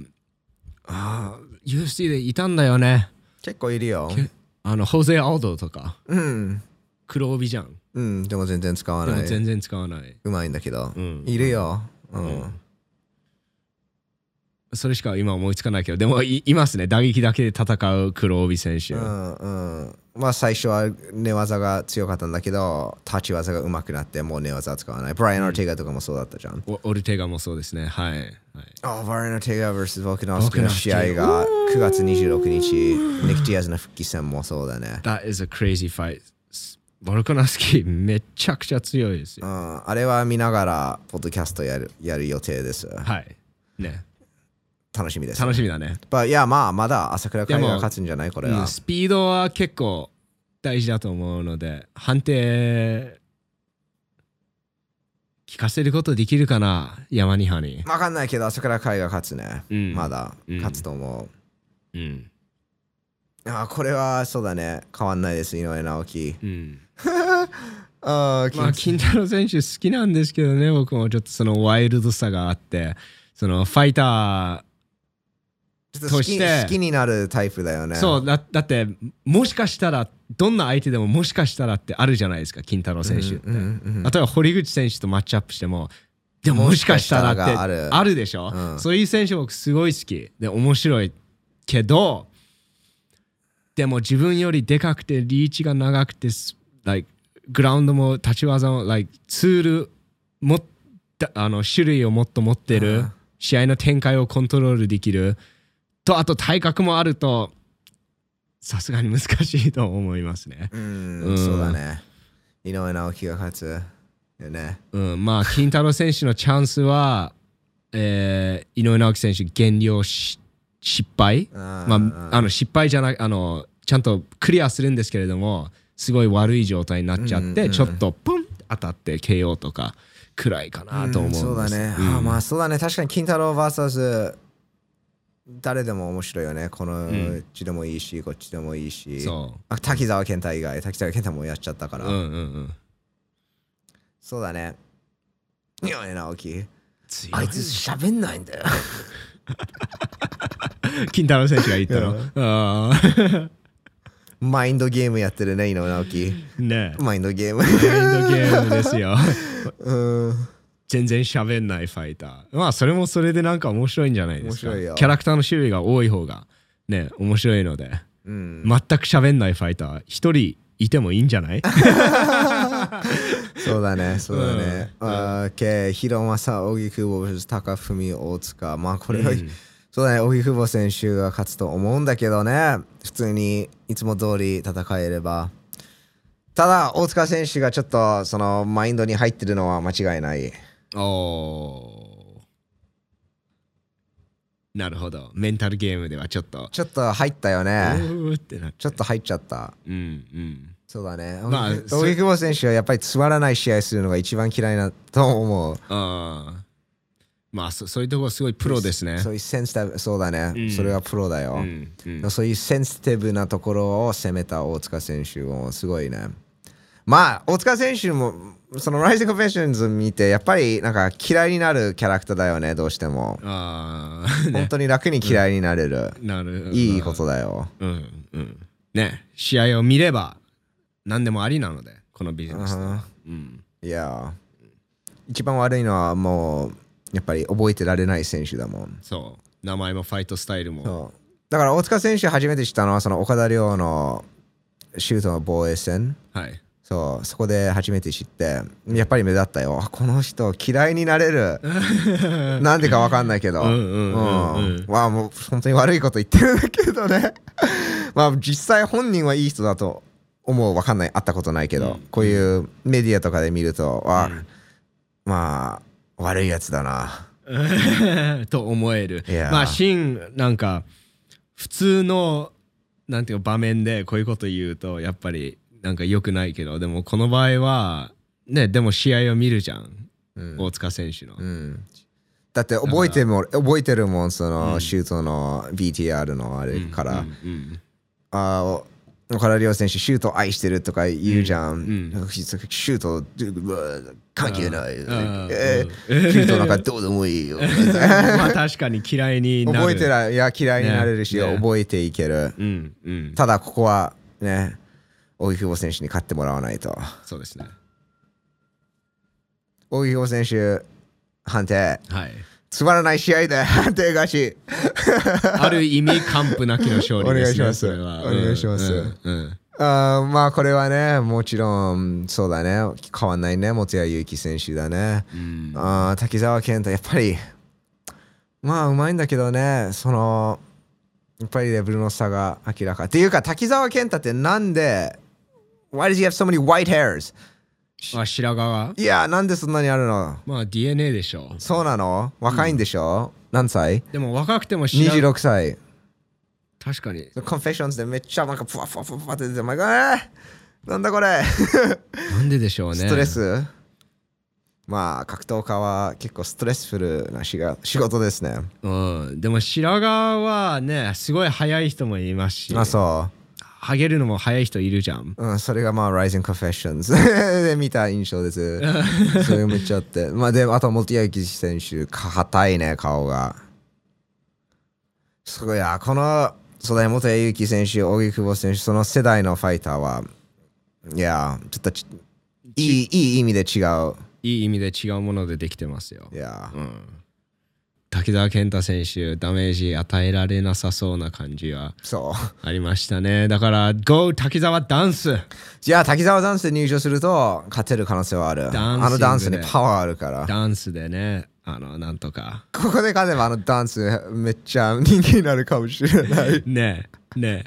ああ、UFC でいたんだよね。結構いるよ。けあの、ホゼ・アルドとか、うん。黒帯じゃん。うん、でも全然使わない。でも全然使わない。うまいんだけど。うんいるよ。うん。うんそれしか今思いつかないけど、でもいいますね。打撃だけで戦う黒帯選手。うんうんまあ最初は寝技が強かったんだけど立ち技が上手くなってもう寝技は使わないブライアン・オルテガとかもそうだったじゃん、おオルテガもそうですね。はい。はい、あブライアン・オルテガ vs ボクノフスキの試合が9月26日ニック・ディアズの復帰戦もそうだね That is a crazy fight. ボルコナスキーめちゃくちゃ強いですよ。うんあれは見ながらポッドキャストやるやる予定ですはい。ね。楽しみです。楽しみだね。But いやまあまだ朝倉海が勝つんじゃないこれは。うんスピードは結構大事だと思うので判定聞かせることできるかな山にはに、わかんないけど朝倉海が勝つね、うん。まだうん。勝つと思う、うん。あこれはそうだね。変わんないです井上直樹。うん、あまあ金太郎選手好きなんですけどね僕もちょっとそのワイルドさがあってそのファイターとして。好きになるタイプだよね。そうだだってもしかしたらどんな相手でももしかしたらってあるじゃないですか金太郎選手って、うんうんうん。例えば堀口選手とマッチアップしてもでももしかしたらってある。でしょ、うん。そういう選手僕すごい好き。で面白いけどでも自分よりでかくてリーチが長くてす like グラウンドも立ち技も、like、ツールもあの種類をもっと持ってる、うん。試合の展開をコントロールできるとあと体格もあるとさすがに難しいと思いますね。うん、うんそうだね。井上直樹が勝つ。よね。うん、まあ金太郎選手のチャンスは、えー井上直樹選手減量し失敗、あまあ、あの失敗じゃないあのちゃんとクリアするんですけれどもすごい悪い状態になっちゃって、うんうんうんちょっとポン当たって KO とかくらいかなと思うんです、そうだね。うんあまあそうだね。確かに金太郎 VS 誰でも面白いよね。このんうちでもいいし、こっちでもいいし。そあ滝沢健太以外、滝沢健太もやっちゃったから。う、うんうんうん、そうだね。井上直樹。強いあいつ喋んないんだよ。金太郎選手が言ったの、マインドゲームやってるね、井上直樹。ねマインドゲーム。マインドゲームですよ うん。全然喋んないファイター。まあそれもそれでなんか面白いんじゃないですか。キャラクターの種類が多い方がね面白いので。うん、全く喋んないファイター。一人いてもいいんじゃない？そうだね、そうだね。うん。あーけ、広政、荻久保 vs 高文、大塚。まあこれは、うん。そうだね、荻久保選手が勝つと思うんだけどね、普通にいつも通り戦えれば。ただ、大塚選手がちょっとそのマインドに入ってるのは間違いない。おーなるほどメンタルゲームではちょっとちょっと入ったようね。ーってなちょっと入っちゃった。うんうんそうだね。まあそ荻久保選手はやっぱりつまらない試合するのが一番嫌いなと思う。あーまあそそういうところすごいプロですねそういうセンシティブ、そうだね。うんそれはプロだよ。うんうんそういうセンシティブなところを攻めた大塚選手もすごいね。まあ、大塚選手も、そのライズ・コンフェッションズ見て、やっぱりなんか嫌いになるキャラクターだよね、どうしても。ああ本当に楽に嫌いになれる。なる。いいことだよ。うんうん。ね。試合を見れば何でもありなのでこのビジネス。でうん。うん。いや、一番悪いのはもう、やっぱり覚えてられない選手だもん。そう。名前もファイトスタイルも。そう。だから大塚選手初めて知ったのは、その岡田亮のシュートの防衛戦。はいそう、そこで初めて知って、やっぱり目立ったよ。あこの人嫌いになれる。なんでかわかんないけど。うんうんうんうんうんまあもう本当に悪いこと言ってるんだけどね。まあ実際本人はいい人だと思う。わかんない。会ったことないけど。うんこういうメディアとかで見ると、あまあ悪いやつだな。と思えるまあシンなんか普通のなんていうか場面でこういうこと言うとやっぱりなんか良くないけどでもこの場合はねでも試合を見るじゃん、うん。大塚選手の、うん。だって覚えても覚えてるもんそのシュートの BTR のあれから、うんうんあー岡田亮選手シュート愛してるとか言うじゃん、うんなんかシュート関係ない、うん。えうん。ーシュートなんかどうでもいいよ。まあ確かに嫌いになる。覚えてない。いや嫌いになれるし、ね。ね。覚えていける。うんうん。ただここはね大久保選手に勝ってもらわないと。そうですね。大久保選手判定。はい。つまらない試合で 判定勝ち。ある意味完膚なきの勝利ですねお願いします。お願いします。うん。うん。あーまあこれはねもちろんそうだね。変わんないね元谷祐希選手だね、うん。あー滝沢健太やっぱりまあうまいんだけどねそのやっぱりレベルの差が明らか。っていうか滝沢健太ってなんで Why does he have so many white hairs? あ白髪は？いやなんでそんなにあるの？まあ DNA でしょ。そうなの？若いんでしょ、何歳？でも若くても白髪 ?26 歳。確かに。コンフェッションズでめっちゃなんかふわふわふわって出て、お前が、えーなんだこれ？なんででしょうね。ストレス？まあ格闘家は結構ストレスフルな仕事ですね。うん、でも白髪はねすごい早い人もいますし。あ、そハゲるのも早い人いるじゃんう。うん、それがまあ RIZIN Confessions で見た印象です。それめっちゃあって。まあでもあと、元谷幸選手、硬いね、顔が。すごいや、この、そうだね、元英幸選手、荻久保選手、その世代のファイターは、いや、ちょっとちいいいい意味で違う。いい意味で違うものでできてますよい。や、うん。滝沢健太選手、ダメージ与えられなさそうな感じはそう。ありましたね。だから、GO 滝沢ダンスじゃあ、滝沢ダンスで入場すると、勝てる可能性はある。あのダンスにパワーあるから。ダンスでね、あの、なんとか。ここで勝てば、あのダンス、めっちゃ人気になるかもしれない。ねえ、ね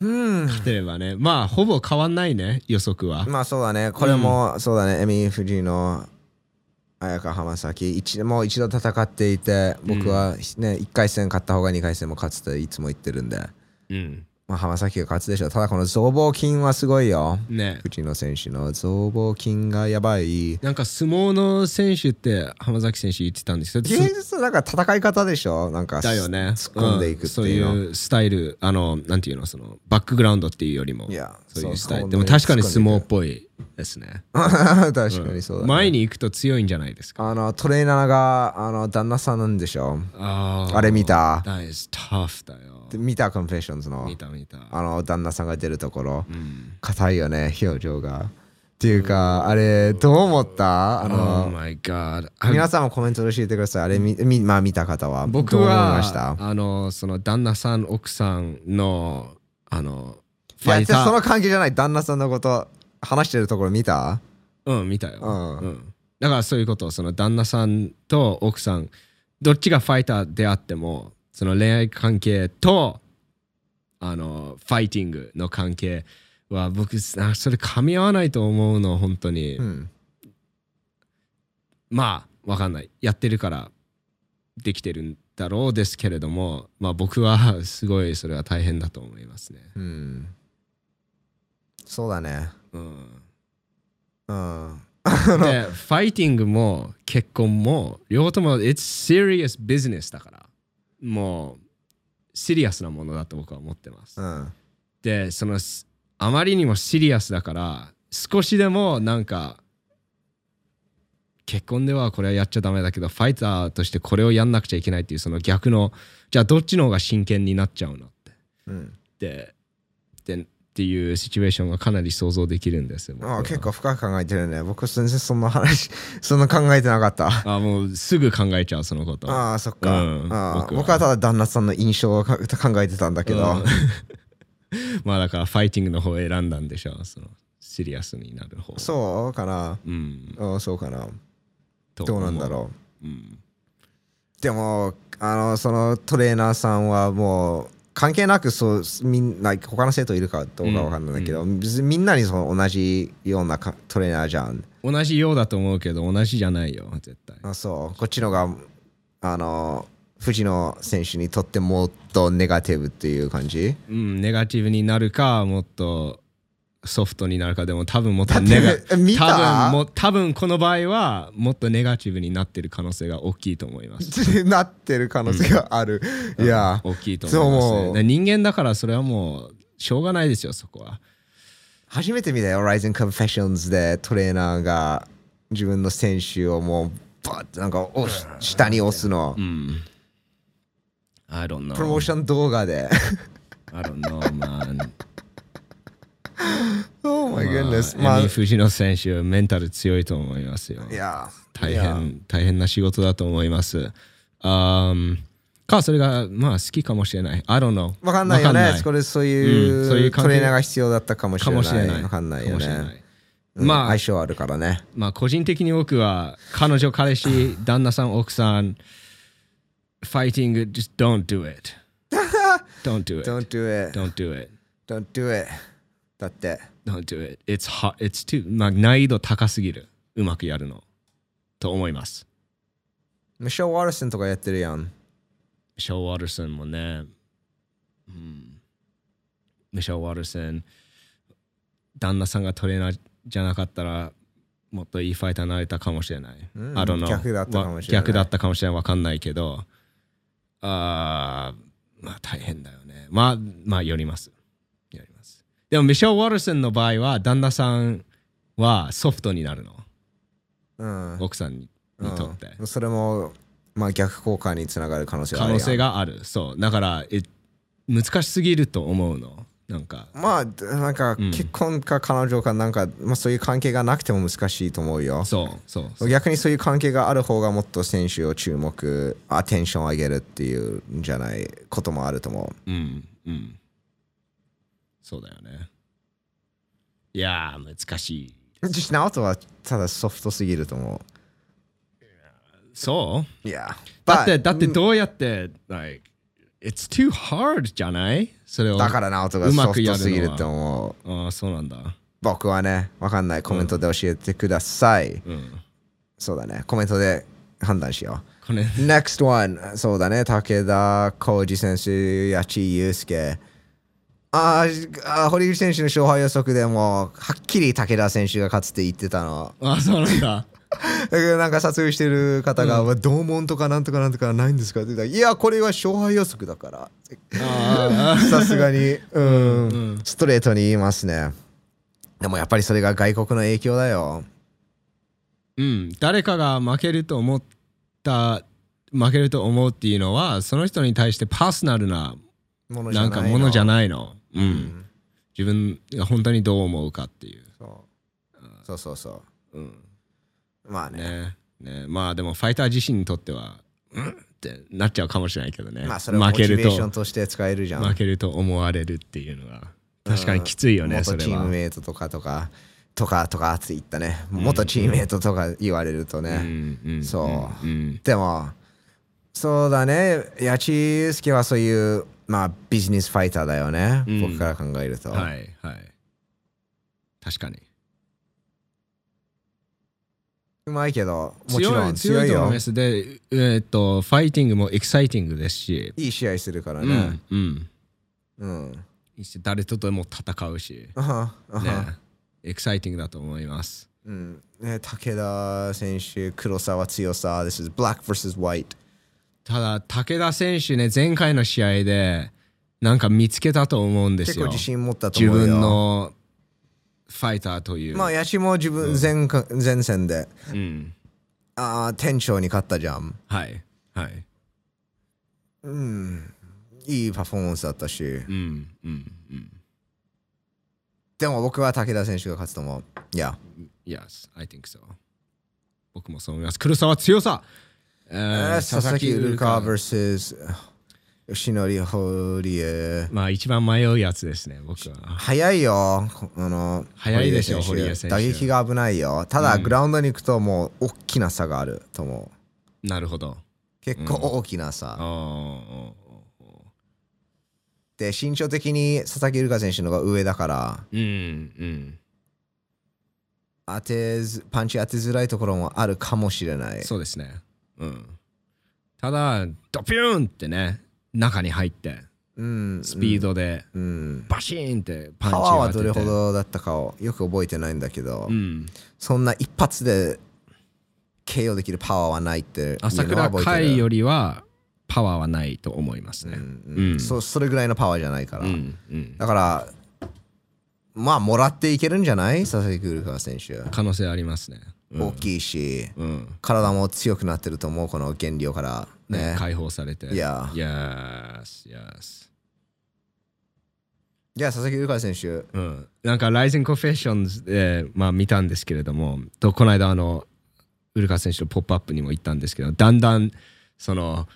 うん。勝てればね。まあ、ほぼ変わんないね、予測は。まあそうだね、これも、そうだね、エミ・フジの綾香浜崎一、もう一度戦っていて、僕はね、1回戦勝った方が2回戦も勝つといつも言ってるんで、うん。まあ、浜崎が勝つでしょう。ただこの増棒筋はすごいよ。ね藤野選手の増棒筋がやばい。なんか相撲の選手って浜崎選手言ってたんですけど、芸術なんか戦い方でしょなんかだよね。突っ込んでいくっていうの。んそういうスタイル、あの、なんていうの、その、バックグラウンドっていうよりもい、や、そういうスタイル。でも確かに相撲っぽいですね。確かにそうだ、ね。前に行くと強いんじゃないですか？あのトレーナーがあの旦那さんなんでしょ？ああれ見た？That is tough だよ。で見た？コンフェッションズの。見た見た。あの旦那さんが出るところ。うん。硬いよね表情が。っていうかあれどう思った？あ Oh my god. 皆さんもコメントで教えてください。あれみみまあ見た方は。僕はあのその旦那さん奥さんのあのファイター。その関係じゃない。旦那さんのこと話してるところ見た？うん見たよ、うん。うん。だからそういうことその旦那さんと奥さんどっちがファイターであってもその恋愛関係とあのファイティングの関係は僕あそれ噛み合わないと思うの本当に、うん。まあわかんない。やってるからできてるんだろうですけれどもまあ僕はすごいそれは大変だと思いますね。うん。そうだねうん。うん。でファイティングも結婚も両方とも It's serious business だからもうシリアスなものだと僕は思ってます、うん。でそのすあまりにもシリアスだから少しでもなんか結婚ではこれはやっちゃダメだけどファイターとしてこれをやんなくちゃいけないっていうその逆のじゃあどっちの方が真剣になっちゃうのって。うん。ででっていうシチュエーションがかなり想像できるんですよ僕は。あ結構深く考えてるね。僕全然そんな話 そんな考えてなかった。あもうすぐ考えちゃうそのこと。ああそっか、うんああ僕は。僕はただ旦那さんの印象をか考えてたんだけど、うん。まあだからファイティングの方を選んだんでしょうそのシリアスになる方。そうかな。う、ん、あそうかな。とどうなんだろう、うん、うでもあのそのトレーナーさんはもう関係なくそうみんな他の生徒いるかどうかわかんないけど、別にみんなにその同じようなかトレーナーじゃん。同じようだと思うけど同じじゃないよ絶対。あそう。こっちのがあの藤野選手にとってもっとネガティブっていう感じ？うんネガティブになるかもっとソフトになるかでも多分もっとネガ多分も多分この場合はもっとネガティブになってる可能性が大きいと思います。なってる可能性がある、いや。大きいと思います、そう。思うね、で人間だからそれはもうしょうがないですよそこは。初めて見たよ Rising Confessions でトレーナーが自分の選手をもうバッてなんか押し下に押すの。うん。I don't know プロモーション動画で。I don't know man Oh my goodness. ままあ藤野選手メンタル強いと思いますよ。いや。大変大変な仕事だと思います。あーかそれがまあ好きかもしれない。I don't know わかんないよね。これそういう,、うんそういうトレーナーが必要だったかもしかれない。もしれない。わかんないよね。うんまあ相性あるからね。まあ個人的に僕は彼女彼氏旦那さん奥さんファイティング just don't do it don't do it Don't do it don't do it Don't do it だって。don't do it it's hot it's too まあ難易度高すぎる。うまくやるの。と思います。ミシェル・ワールソンとかやってるやん。ミシェル・ワールソンもね、うん、ミシェル・ワールソン旦那さんがトレーナーじゃなかったらもっといいファイターになれたかもしれない。うん I don't know 逆だったかもしれない。わ逆だったかもしれない。わかんないけど、あーまあ大変だよね。まあ、まあ、よります。でも、ミシェル・ワールソンの場合は、旦那さんはソフトになるの？うん。奥さんににとって。うん。それもまあ逆効果につながる可能性はある可能性がある。そう。だからえ難しすぎると思うの？なんか。まあなんかうん。結婚か彼女かなんか、まあ、そういう関係がなくても難しいと思うよ。そうそうそう。逆にそういう関係がある方がもっと選手を注目アテンションを上げるっていうんじゃないこともあると思うんうんそうだよね。いやー難しい。う実ナオトはただソフトすぎると思そう？ういやだってだってどうやって like it's too hard じゃない？それをだからナオトがうソフトすぎると思う。ああそうなんだ。僕はねわかんない。コメントで教えてください、うん。そうだね。コメントで判断しよう。これ。NEXT one そうだね。武田浩二選手八千祐介あーあー堀口選手の勝敗予測でもはっきり武田選手が勝つって言ってたの。あそうなんだ。なんか撮影してる方が、同門とかなんとかなんとかないんですかって言ったらいやこれは勝敗予測だから。あ さすがに。うん、うんストレートに言いますね。でもやっぱりそれが外国の影響だよ。うん。誰かが負けると思った負けると思うっていうのはその人に対してパーソナルなものじゃなないんかものじゃいないの、うん。うん自分が本当にどう思うかっていう、そう。そうそうそう。うん、まあね。ね。ね。まあでもファイター自身にとってはうん？ってなっちゃうかもしれないけどね、まあそれはモ負けるチベーションととして使えるじゃん。負けると思われるっていうのは。確かにきついよね、それ元チームは、メイトとかとかとかとかって言ったね元チームメイトとか言われるとね、うん。うん。そう。うん。でもそうだね。矢地祐介はそういうまあビジネスファイターだよね、うん。僕から考えると、はいはい。確かに。うまいけどもちろん強い強強いよ。でえーっとファイティングもエキサイティングですし、いい試合するからうねんうん。うん、いいし誰とでも戦うし、あはあは。ね、エキサイティングだと思います。うん。ね、武田選手黒沢強さ。This is black versus white ただ武田選手ね前回の試合でなんか見つけたと思うんですよ。結構自信持ったと自思うよ。分のファイターという、まあ八千も自分前,、前戦で。うん、あー店長に勝ったじゃん。はい。はい。うん。いいパフォーマンスだったし。うん。うん。うん。でも僕は武田選手が勝つと思う。いや。Yes, I think so. 僕もそう思います。黒沢強さ、えー佐々木ウルカ。vs 吉典堀江。まあ一番迷うやつですね僕は。早いよ。こあの早いですよ堀江選手。打撃が危ないよ。ただ、グラウンドに行くともう大きな差があると思う。なるほど。結構大きなあ差、ーで身長的に佐々木ウルカ選手の方が上だから。うんうん。当てずパンチ当てづらいところもあるかもしれない。そうですねうん。ただドピューンってね中に入ってうん。スピードでうん。バシーンってパンチパワーはどれほどだったかをよく覚えてないんだけど、うん。そんな一発で KO できるパワーはないって朝倉海よりはパワーはないと思いますね。うんうん。そそれぐらいのパワーじゃないから、うんうん。だからまあもらっていけるんじゃない？佐々木ウルカ選手、可能性ありますね。うん大きいしうん。体も強くなってると思うこの原料から。ねね。解放されて。いや。Yes Yes. じゃあ佐々木ウルカ選手。うん、なんか、ライゼンコフェッションズで、まあ、見たんですけれども、とこの間、あの、ウルカ選手のポップアップにも行ったんですけど、だんだん、その、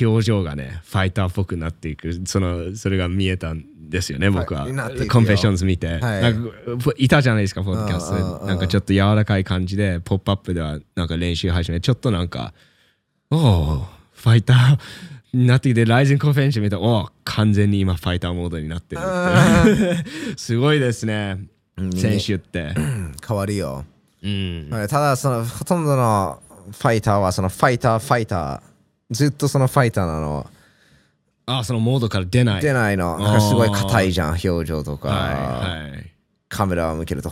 表情がね、ファイターっぽくなっていく、その、それが見えたんですよね、僕は。はいコンフェッションズ見て。はいなんかいたじゃないですか、ポッドキャストで。なんかちょっと柔らかい感じで、ポップアップでは、なんか練習始め、ちょっとなんか、おお、ファイターになってきて、ライゼンコンフェッション見て、おお、完全に今、ファイターモードになってるって。すごいですね、うん選手って。変わるよ、うん。はいただそのほとんどのファイターはそのファイターファイターずっとそのファイターなの。あ、そのモードから出ない。出ないの。なんかすごい硬いじゃん表情とか、はいはい。カメラを向けると。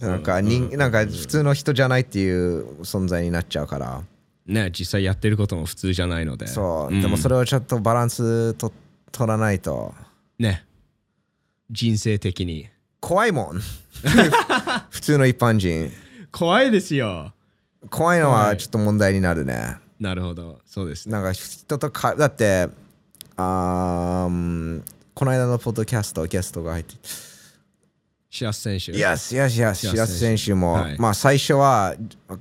なんか人、なんか普通の人じゃないっていう存在になっちゃうから、ね、実際やってることも普通じゃないので。そう、ん。でもそれをちょっとバランスと取らないと。ね。人生的に。怖いもん。普通の一般人。怖いですよ。怖いのははい。ちょっと問題になるね、なるほど。そうですね。なんか人とかだってあこの間のポッドキャストゲストが入ってシアス選手。いや、いやいや、白白洲選手も、はい。まあ最初は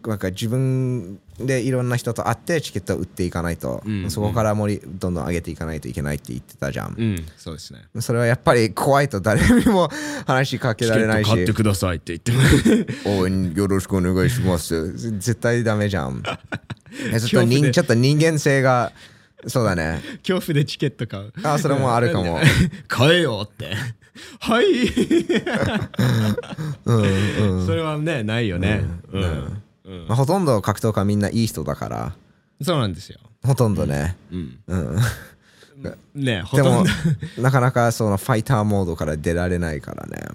なんか自分でいろんな人と会ってチケットを売っていかないと、うんそこから盛りどんどん上げていかないといけないって言ってたじゃん。うん。そうですね。それはやっぱり怖いと誰にも話しかけられないし。ット買ってくださいって言ってもおいよろしくお願いします。絶対ダメじゃん。えちょっと人ちょっと人間性が、そうだね。恐怖でチケット買う。あ、それもあるかも。買えよって。はい。うんうん。それはねないよね。うんまあ、ほとんど格闘家みんないい人だから、そうなんですよ。ほとんどね。うん。うん。ねほでもとんど。なかなかそのファイターモードから出られないからね。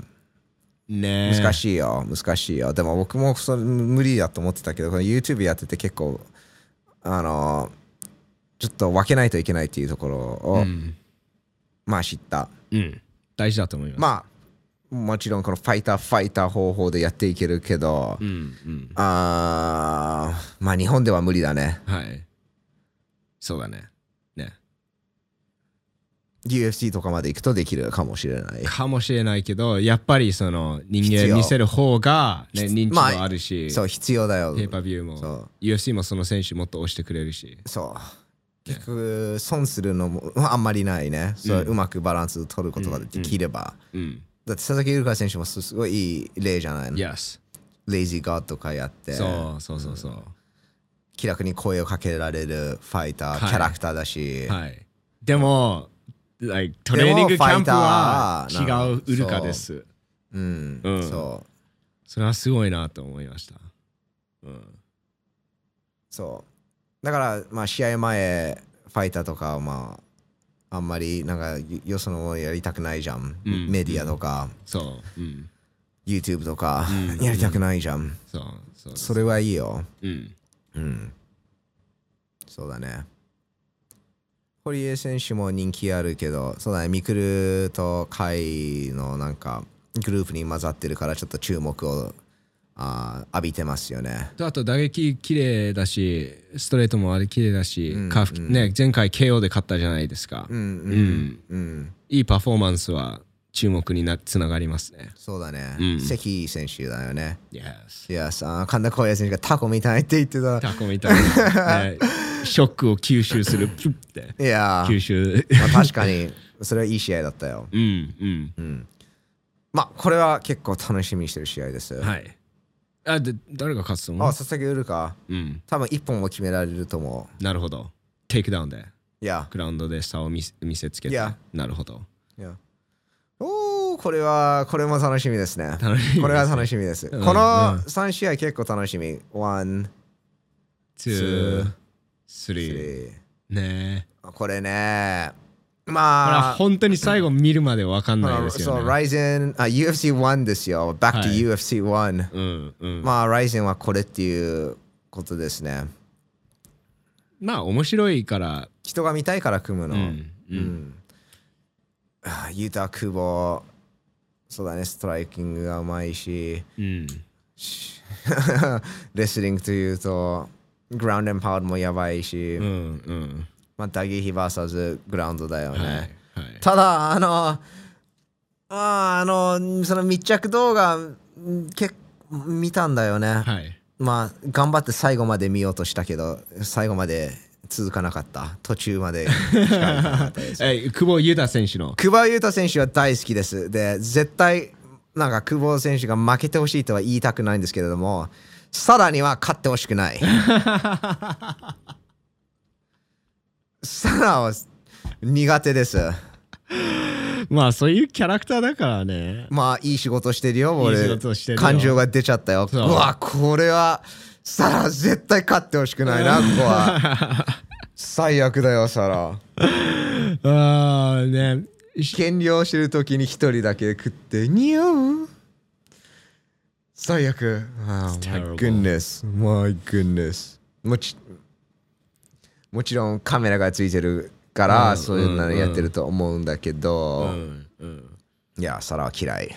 ね難しいよ難しいよ。でも僕もそれ無理だと思ってたけどこの YouTube やってて結構あのちょっと分けないといけないっていうところを、うん。まあ知った。うん。大事だと思います。まあもちろんこのファイターファイター方法でやっていけるけど、うんうん。あーまあ日本では無理だね。はい。そうだね。ね。UFC とかまで行くとできるかもしれない。かもしれないけどやっぱりその人間見せる方が、ね、認知もまああるし、そう必要だよ。ペーパービューも。UFC もその選手もっと押してくれるし。そう。結局損するのもあんまりないね、そううまくバランス取ることができれば、うんだって佐々木優香選手もすごいいい例じゃないの、Yes レイジーガードとかやって。そうそうそうそう、気楽に声をかけられるファイター、はい。キャラクターだし、はい。でも like トレーニングキャンプは違うウルカです。うん、うん。そう。それはすごいなと思いました、うん、そう。だからまあ試合前ファイターとかはまああんまりなんかよそのものやりたくないじゃん、うん。メディアとか、そう、うん、YouTube とか、うん。やりたくないじゃん、そうそう。それはいいよ。うん。うん。そうだね。堀江選手も人気あるけど、そうだね、ミクルとカイのなんかグループに混ざってるからちょっと注目をあー浴びてますよね。とあと打撃綺麗だしストレートもあれ綺麗だし、うんカーフうん。ね、前回 KO で勝ったじゃないですか、うんうんうん。うん。いいパフォーマンスは注目になつながりますね。そうだね。うん。関選手だよね。Yes いやさ、神田光也選手がタコみたいって言ってた。タコみたい。な、ね、ショックを吸収する。プッて。いやー、吸収。まあ、確かに。それはいい試合だったよ。うんうん。うん。まあ、これは結構楽しみにしてる試合です。はいあで誰が勝つと思あ、う佐々木ウルか。うん多分一本も決められると思なるほどテイクダウンでう。いや。グラウンドで差を見せ見せつけていやなるほどいやおーこれはこれも楽しみですね。楽しみですねこれは楽しみです。うんこのうん3試合結構楽しみ。1、2 3 3ねえこれね。まあ、本当に最後見るまで分かんまあないですそう、よね。Ryzen、あ、UFC1 ですよ。Back は to い UFC1。うんうん、ままあ、Ryzen はこれっていうことですね。あ面白いから、人が見たいから組むの。うんううんユタ・クボ、そうだね、ストライキングがうまいし。うん、レスリングというと、グラウンドエンパワードもやばいし、うんうんまあ、打撃 VS グラウンドだよね。はいはいただ、あの、あーあの、その密着動画、ん結構見たんだよね。はいまあ、頑張って最後まで見ようとしたけど、最後まで続かなかった。途中まで。え久保優太選手の？久保優太選手は大好きです。で、絶対、なんか久保選手が負けてほしいとは言いたくないんですけれども、さらには勝ってほしくない。サラは苦手です。まあそういうキャラクターだからねまあ、いい仕事してるよ、俺。いい仕事してるよ感情が出ちゃったよ。うわ、これは、サラ絶対勝ってほしくないな、ここは。最悪だよ、サラ。ああね減量してる時に一人だけ食って、ニュー最悪。Oh, my goodness. My goodness. もちもちろんカメラがついてるから、うんそういうのやってると思うんだけど、いや、サラは嫌い。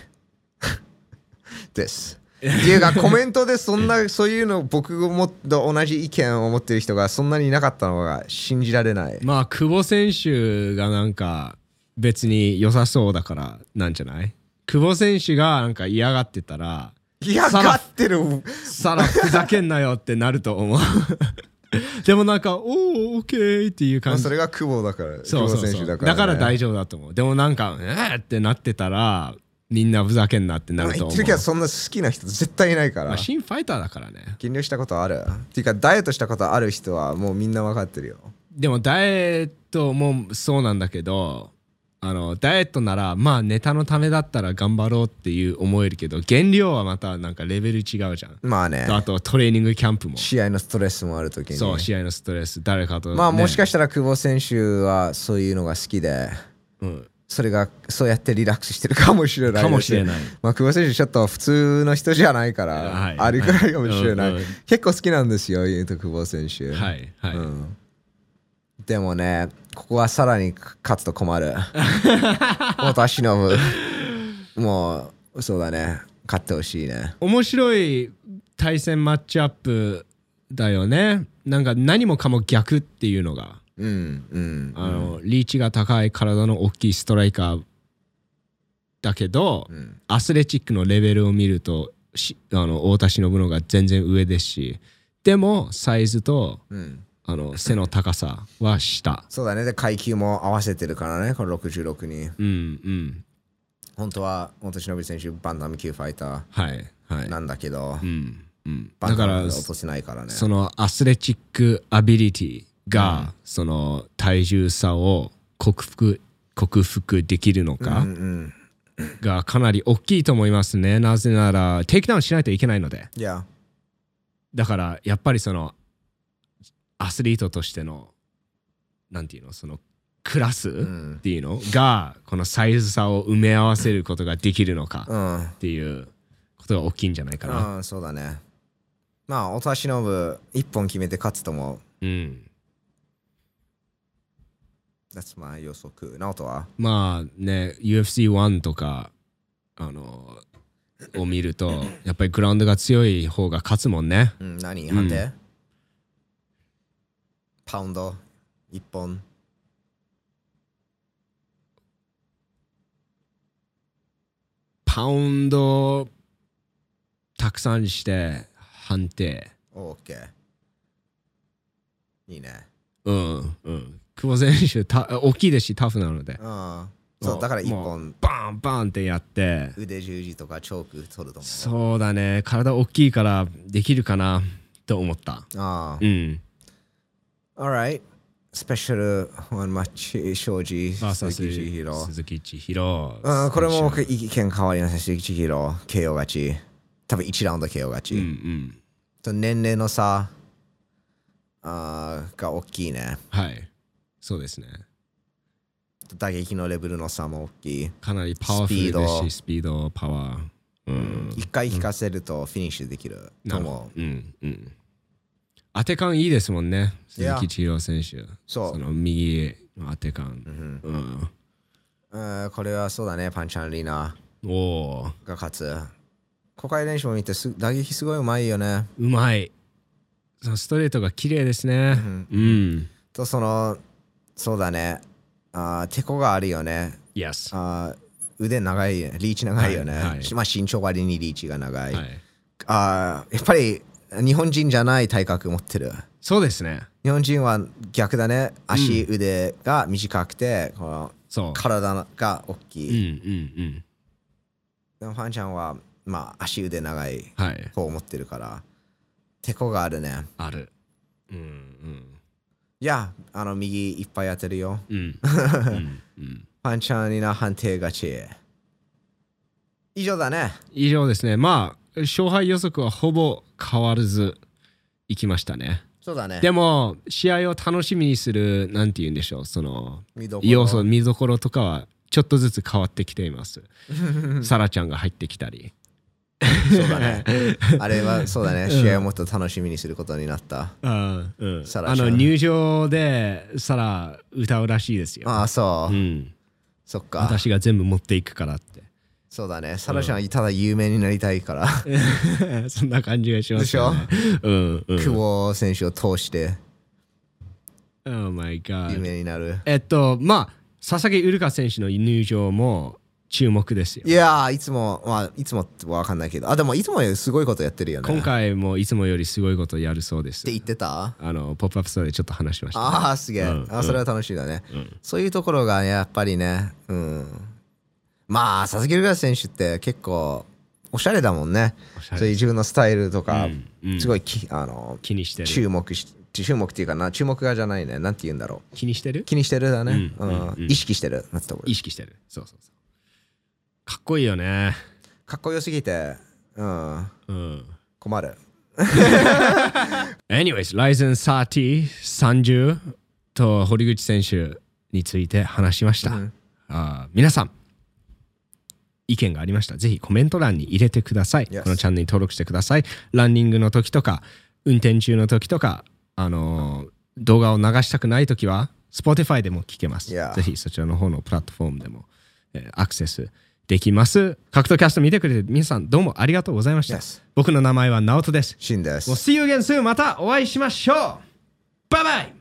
です。っていうかコメントでそんなそういうの僕もと同じ意見を持ってる人がそんなにいなかったのが信じられない。まあ久保選手がなんか別に良さそうだからなんじゃない？久保選手がなんか嫌がってたら嫌がってる。さらふざけんなよってなると思う でもなんか、おお、オッケーっていう感じ。それが久保だから、そうそうそうだから、ね、だから大丈夫だと思う。でもなんか、えーってなってたら、みんなふざけんなってなると思う。言ってるけど、そんな好きな人絶対いないから。まあ、新ファイターだからね。減量したことある？っていうか、ダイエットしたことある人はもうみんな分かってるよ。でも、ダイエットもそうなんだけど、あのダイエットならまあネタのためだったら頑張ろうっていう思えるけど減量はまたなんかレベル違うじゃん。まあね。あとトレーニングキャンプも。試合のストレスもある時に。そう試合のストレス誰かと、ね、まあもしかしたら久保選手はそういうのが好きで、うん、それがそうやってリラックスしてるかもしれないかもしれない。まあ久保選手ちょっと普通の人じゃないから、はい、ありくらいかもしれない、はい、結構好きなんですよ久保選手。はい。はい、うんでもね、ここはさらに勝つと困る。私のもう、そうだね、勝ってほしいね。面白い対戦マッチアップだよね。なんか何もかも逆っていうのが。うんうん、あのリーチが高い体の大きいストライカーだけど、うん、アスレチックのレベルを見るとあの太田忍のが全然上ですしでもサイズと、うんあの背の高さは下。そうだね。で階級も合わせてるからねこの66にうんうん。本当は元忍選手バンタム級ファイター。なんだけど、はいうん。うん、だから落とせないからね。その athletic ability が、うん、その体重差を克服克服できるのか、うんうん、がかなり大きいと思いますね。なぜならテイクダウンしないといけないので.だからやっぱりそのアスリートとしてのなんていうのそのクラスっていうの？がこのサイズ差を埋め合わせることができるのかっていうことが大きいんじゃないかな。うん、そうだね。まあ、おたしのぶ一本決めて勝つと思う。うん。That's my 予測。直人はまあね、UFC1 とか、あの、を見ると、やっぱりグラウンドが強い方が勝つもんね。うん、何？判定、うんパウンド1本パウンドたくさんして判定。オッケーいいね。うんうん。久保選手た大きいですしタフなので。うん。そうだから1本バンバンってやって。腕十字とかチョーク取ると思う。そうだね。体大きいからできるかなと思った。ああ。うん Alright スペシャルワンマッチ庄司鈴木千尋鈴木千尋うんこれも僕意見変わりません鈴木千尋 KO 勝ち多分1ラウンド KO 勝ち、うんうん、と年齢の差あが大きいね。はい。そうですね。打撃のレベルの差も大きい。かなりパワフルですしスピード。パワー、うん、一回引かせるとフィニッシュできると思う、うんうん当て感いいですもんね、鈴木千尋選手。そう。その右の当て感。うん。うん、これはそうだね、パンチャンリーナおが勝つ。公開練習も見てす、打撃すごいうまいよね。うまい。そのストレートが綺麗ですね。うん。うん、と、その、そうだね。あてこがあるよね。Yes。あ腕長い、リーチ長いよね。はいはい、まあ身長割にリーチが長い。はい、あやっぱり日本人じゃない体格持ってる。そうですね。日本人は逆だね。足、うん、腕が短くて、このそう体が大きい。うんうんうん。でもファンちゃんは、まあ、足腕長い方を持ってるから、はい、てこがあるね。ある。うんうん。いや、あの、右いっぱい当てるよ。うん。うんうん、ファンちゃんにな判定勝ち。以上だね。以上ですね。まあ、勝敗予測はほぼ変わらずいきましたね。そうだね。でも、試合を楽しみにする、なんて言うんでしょう、その、要素、見どころとかは、ちょっとずつ変わってきています。サラちゃんが入ってきたり。そうだね。あれはそうだね、試合をもっと楽しみにすることになった。うん、うん、あの入場でサラ歌うらしいですよ。ああ、そう。うん。そっか。私が全部持っていくからって。そうだね。サラちゃん、ただ有名になりたいから。そんな感じがしますよ、ね。うんうん。久保選手を通して。Oh my 有 god。名になる。えっと、まあ、佐々木ウルカ選手の入場も注目ですよい。やー、いつも、まあ、いつもはわかんないけど、あ、でもいつもよりすごいことやってるよね。今って回もいつもよりすごいことやるそうです。言ってた？あの、ポップアップストアでちょっと話しました。ああ、すげえ、うんあ。それは楽しいだね、うんそういうところがやっぱりね、うん。まあ、佐々木ウルカ選手って結構、おしゃれだもんね。そういう自分のスタイルとか、うんうんすごいきあの気にしてる。注目し、注目っていうかな、注目がじゃないね。なんて言うんだろう。気にしてる？気にしてるだね。ううんんうんうん意識してる。意識してる。そうそうそう。かっこいいよね。かっこよすぎて、うん、うん。困る。Anyways、ライゼン30、30と堀口選手について話しました。うんあー皆さん、意見がありました。ぜひコメント欄に入れてください。Yes このチャンネルに登録してください。ランニングの時とか、運転中の時とか、あのー動画を流したくない時は、Spotify でも聞けます。Yeah ぜひそちらの方のプラットフォームでも、えーアクセスできます。格闘キャスト見てくれて皆さんどうもありがとうございました。Yes 僕の名前はナオトです。シンですもう。See you again soon! またお会いしましょうバイバイ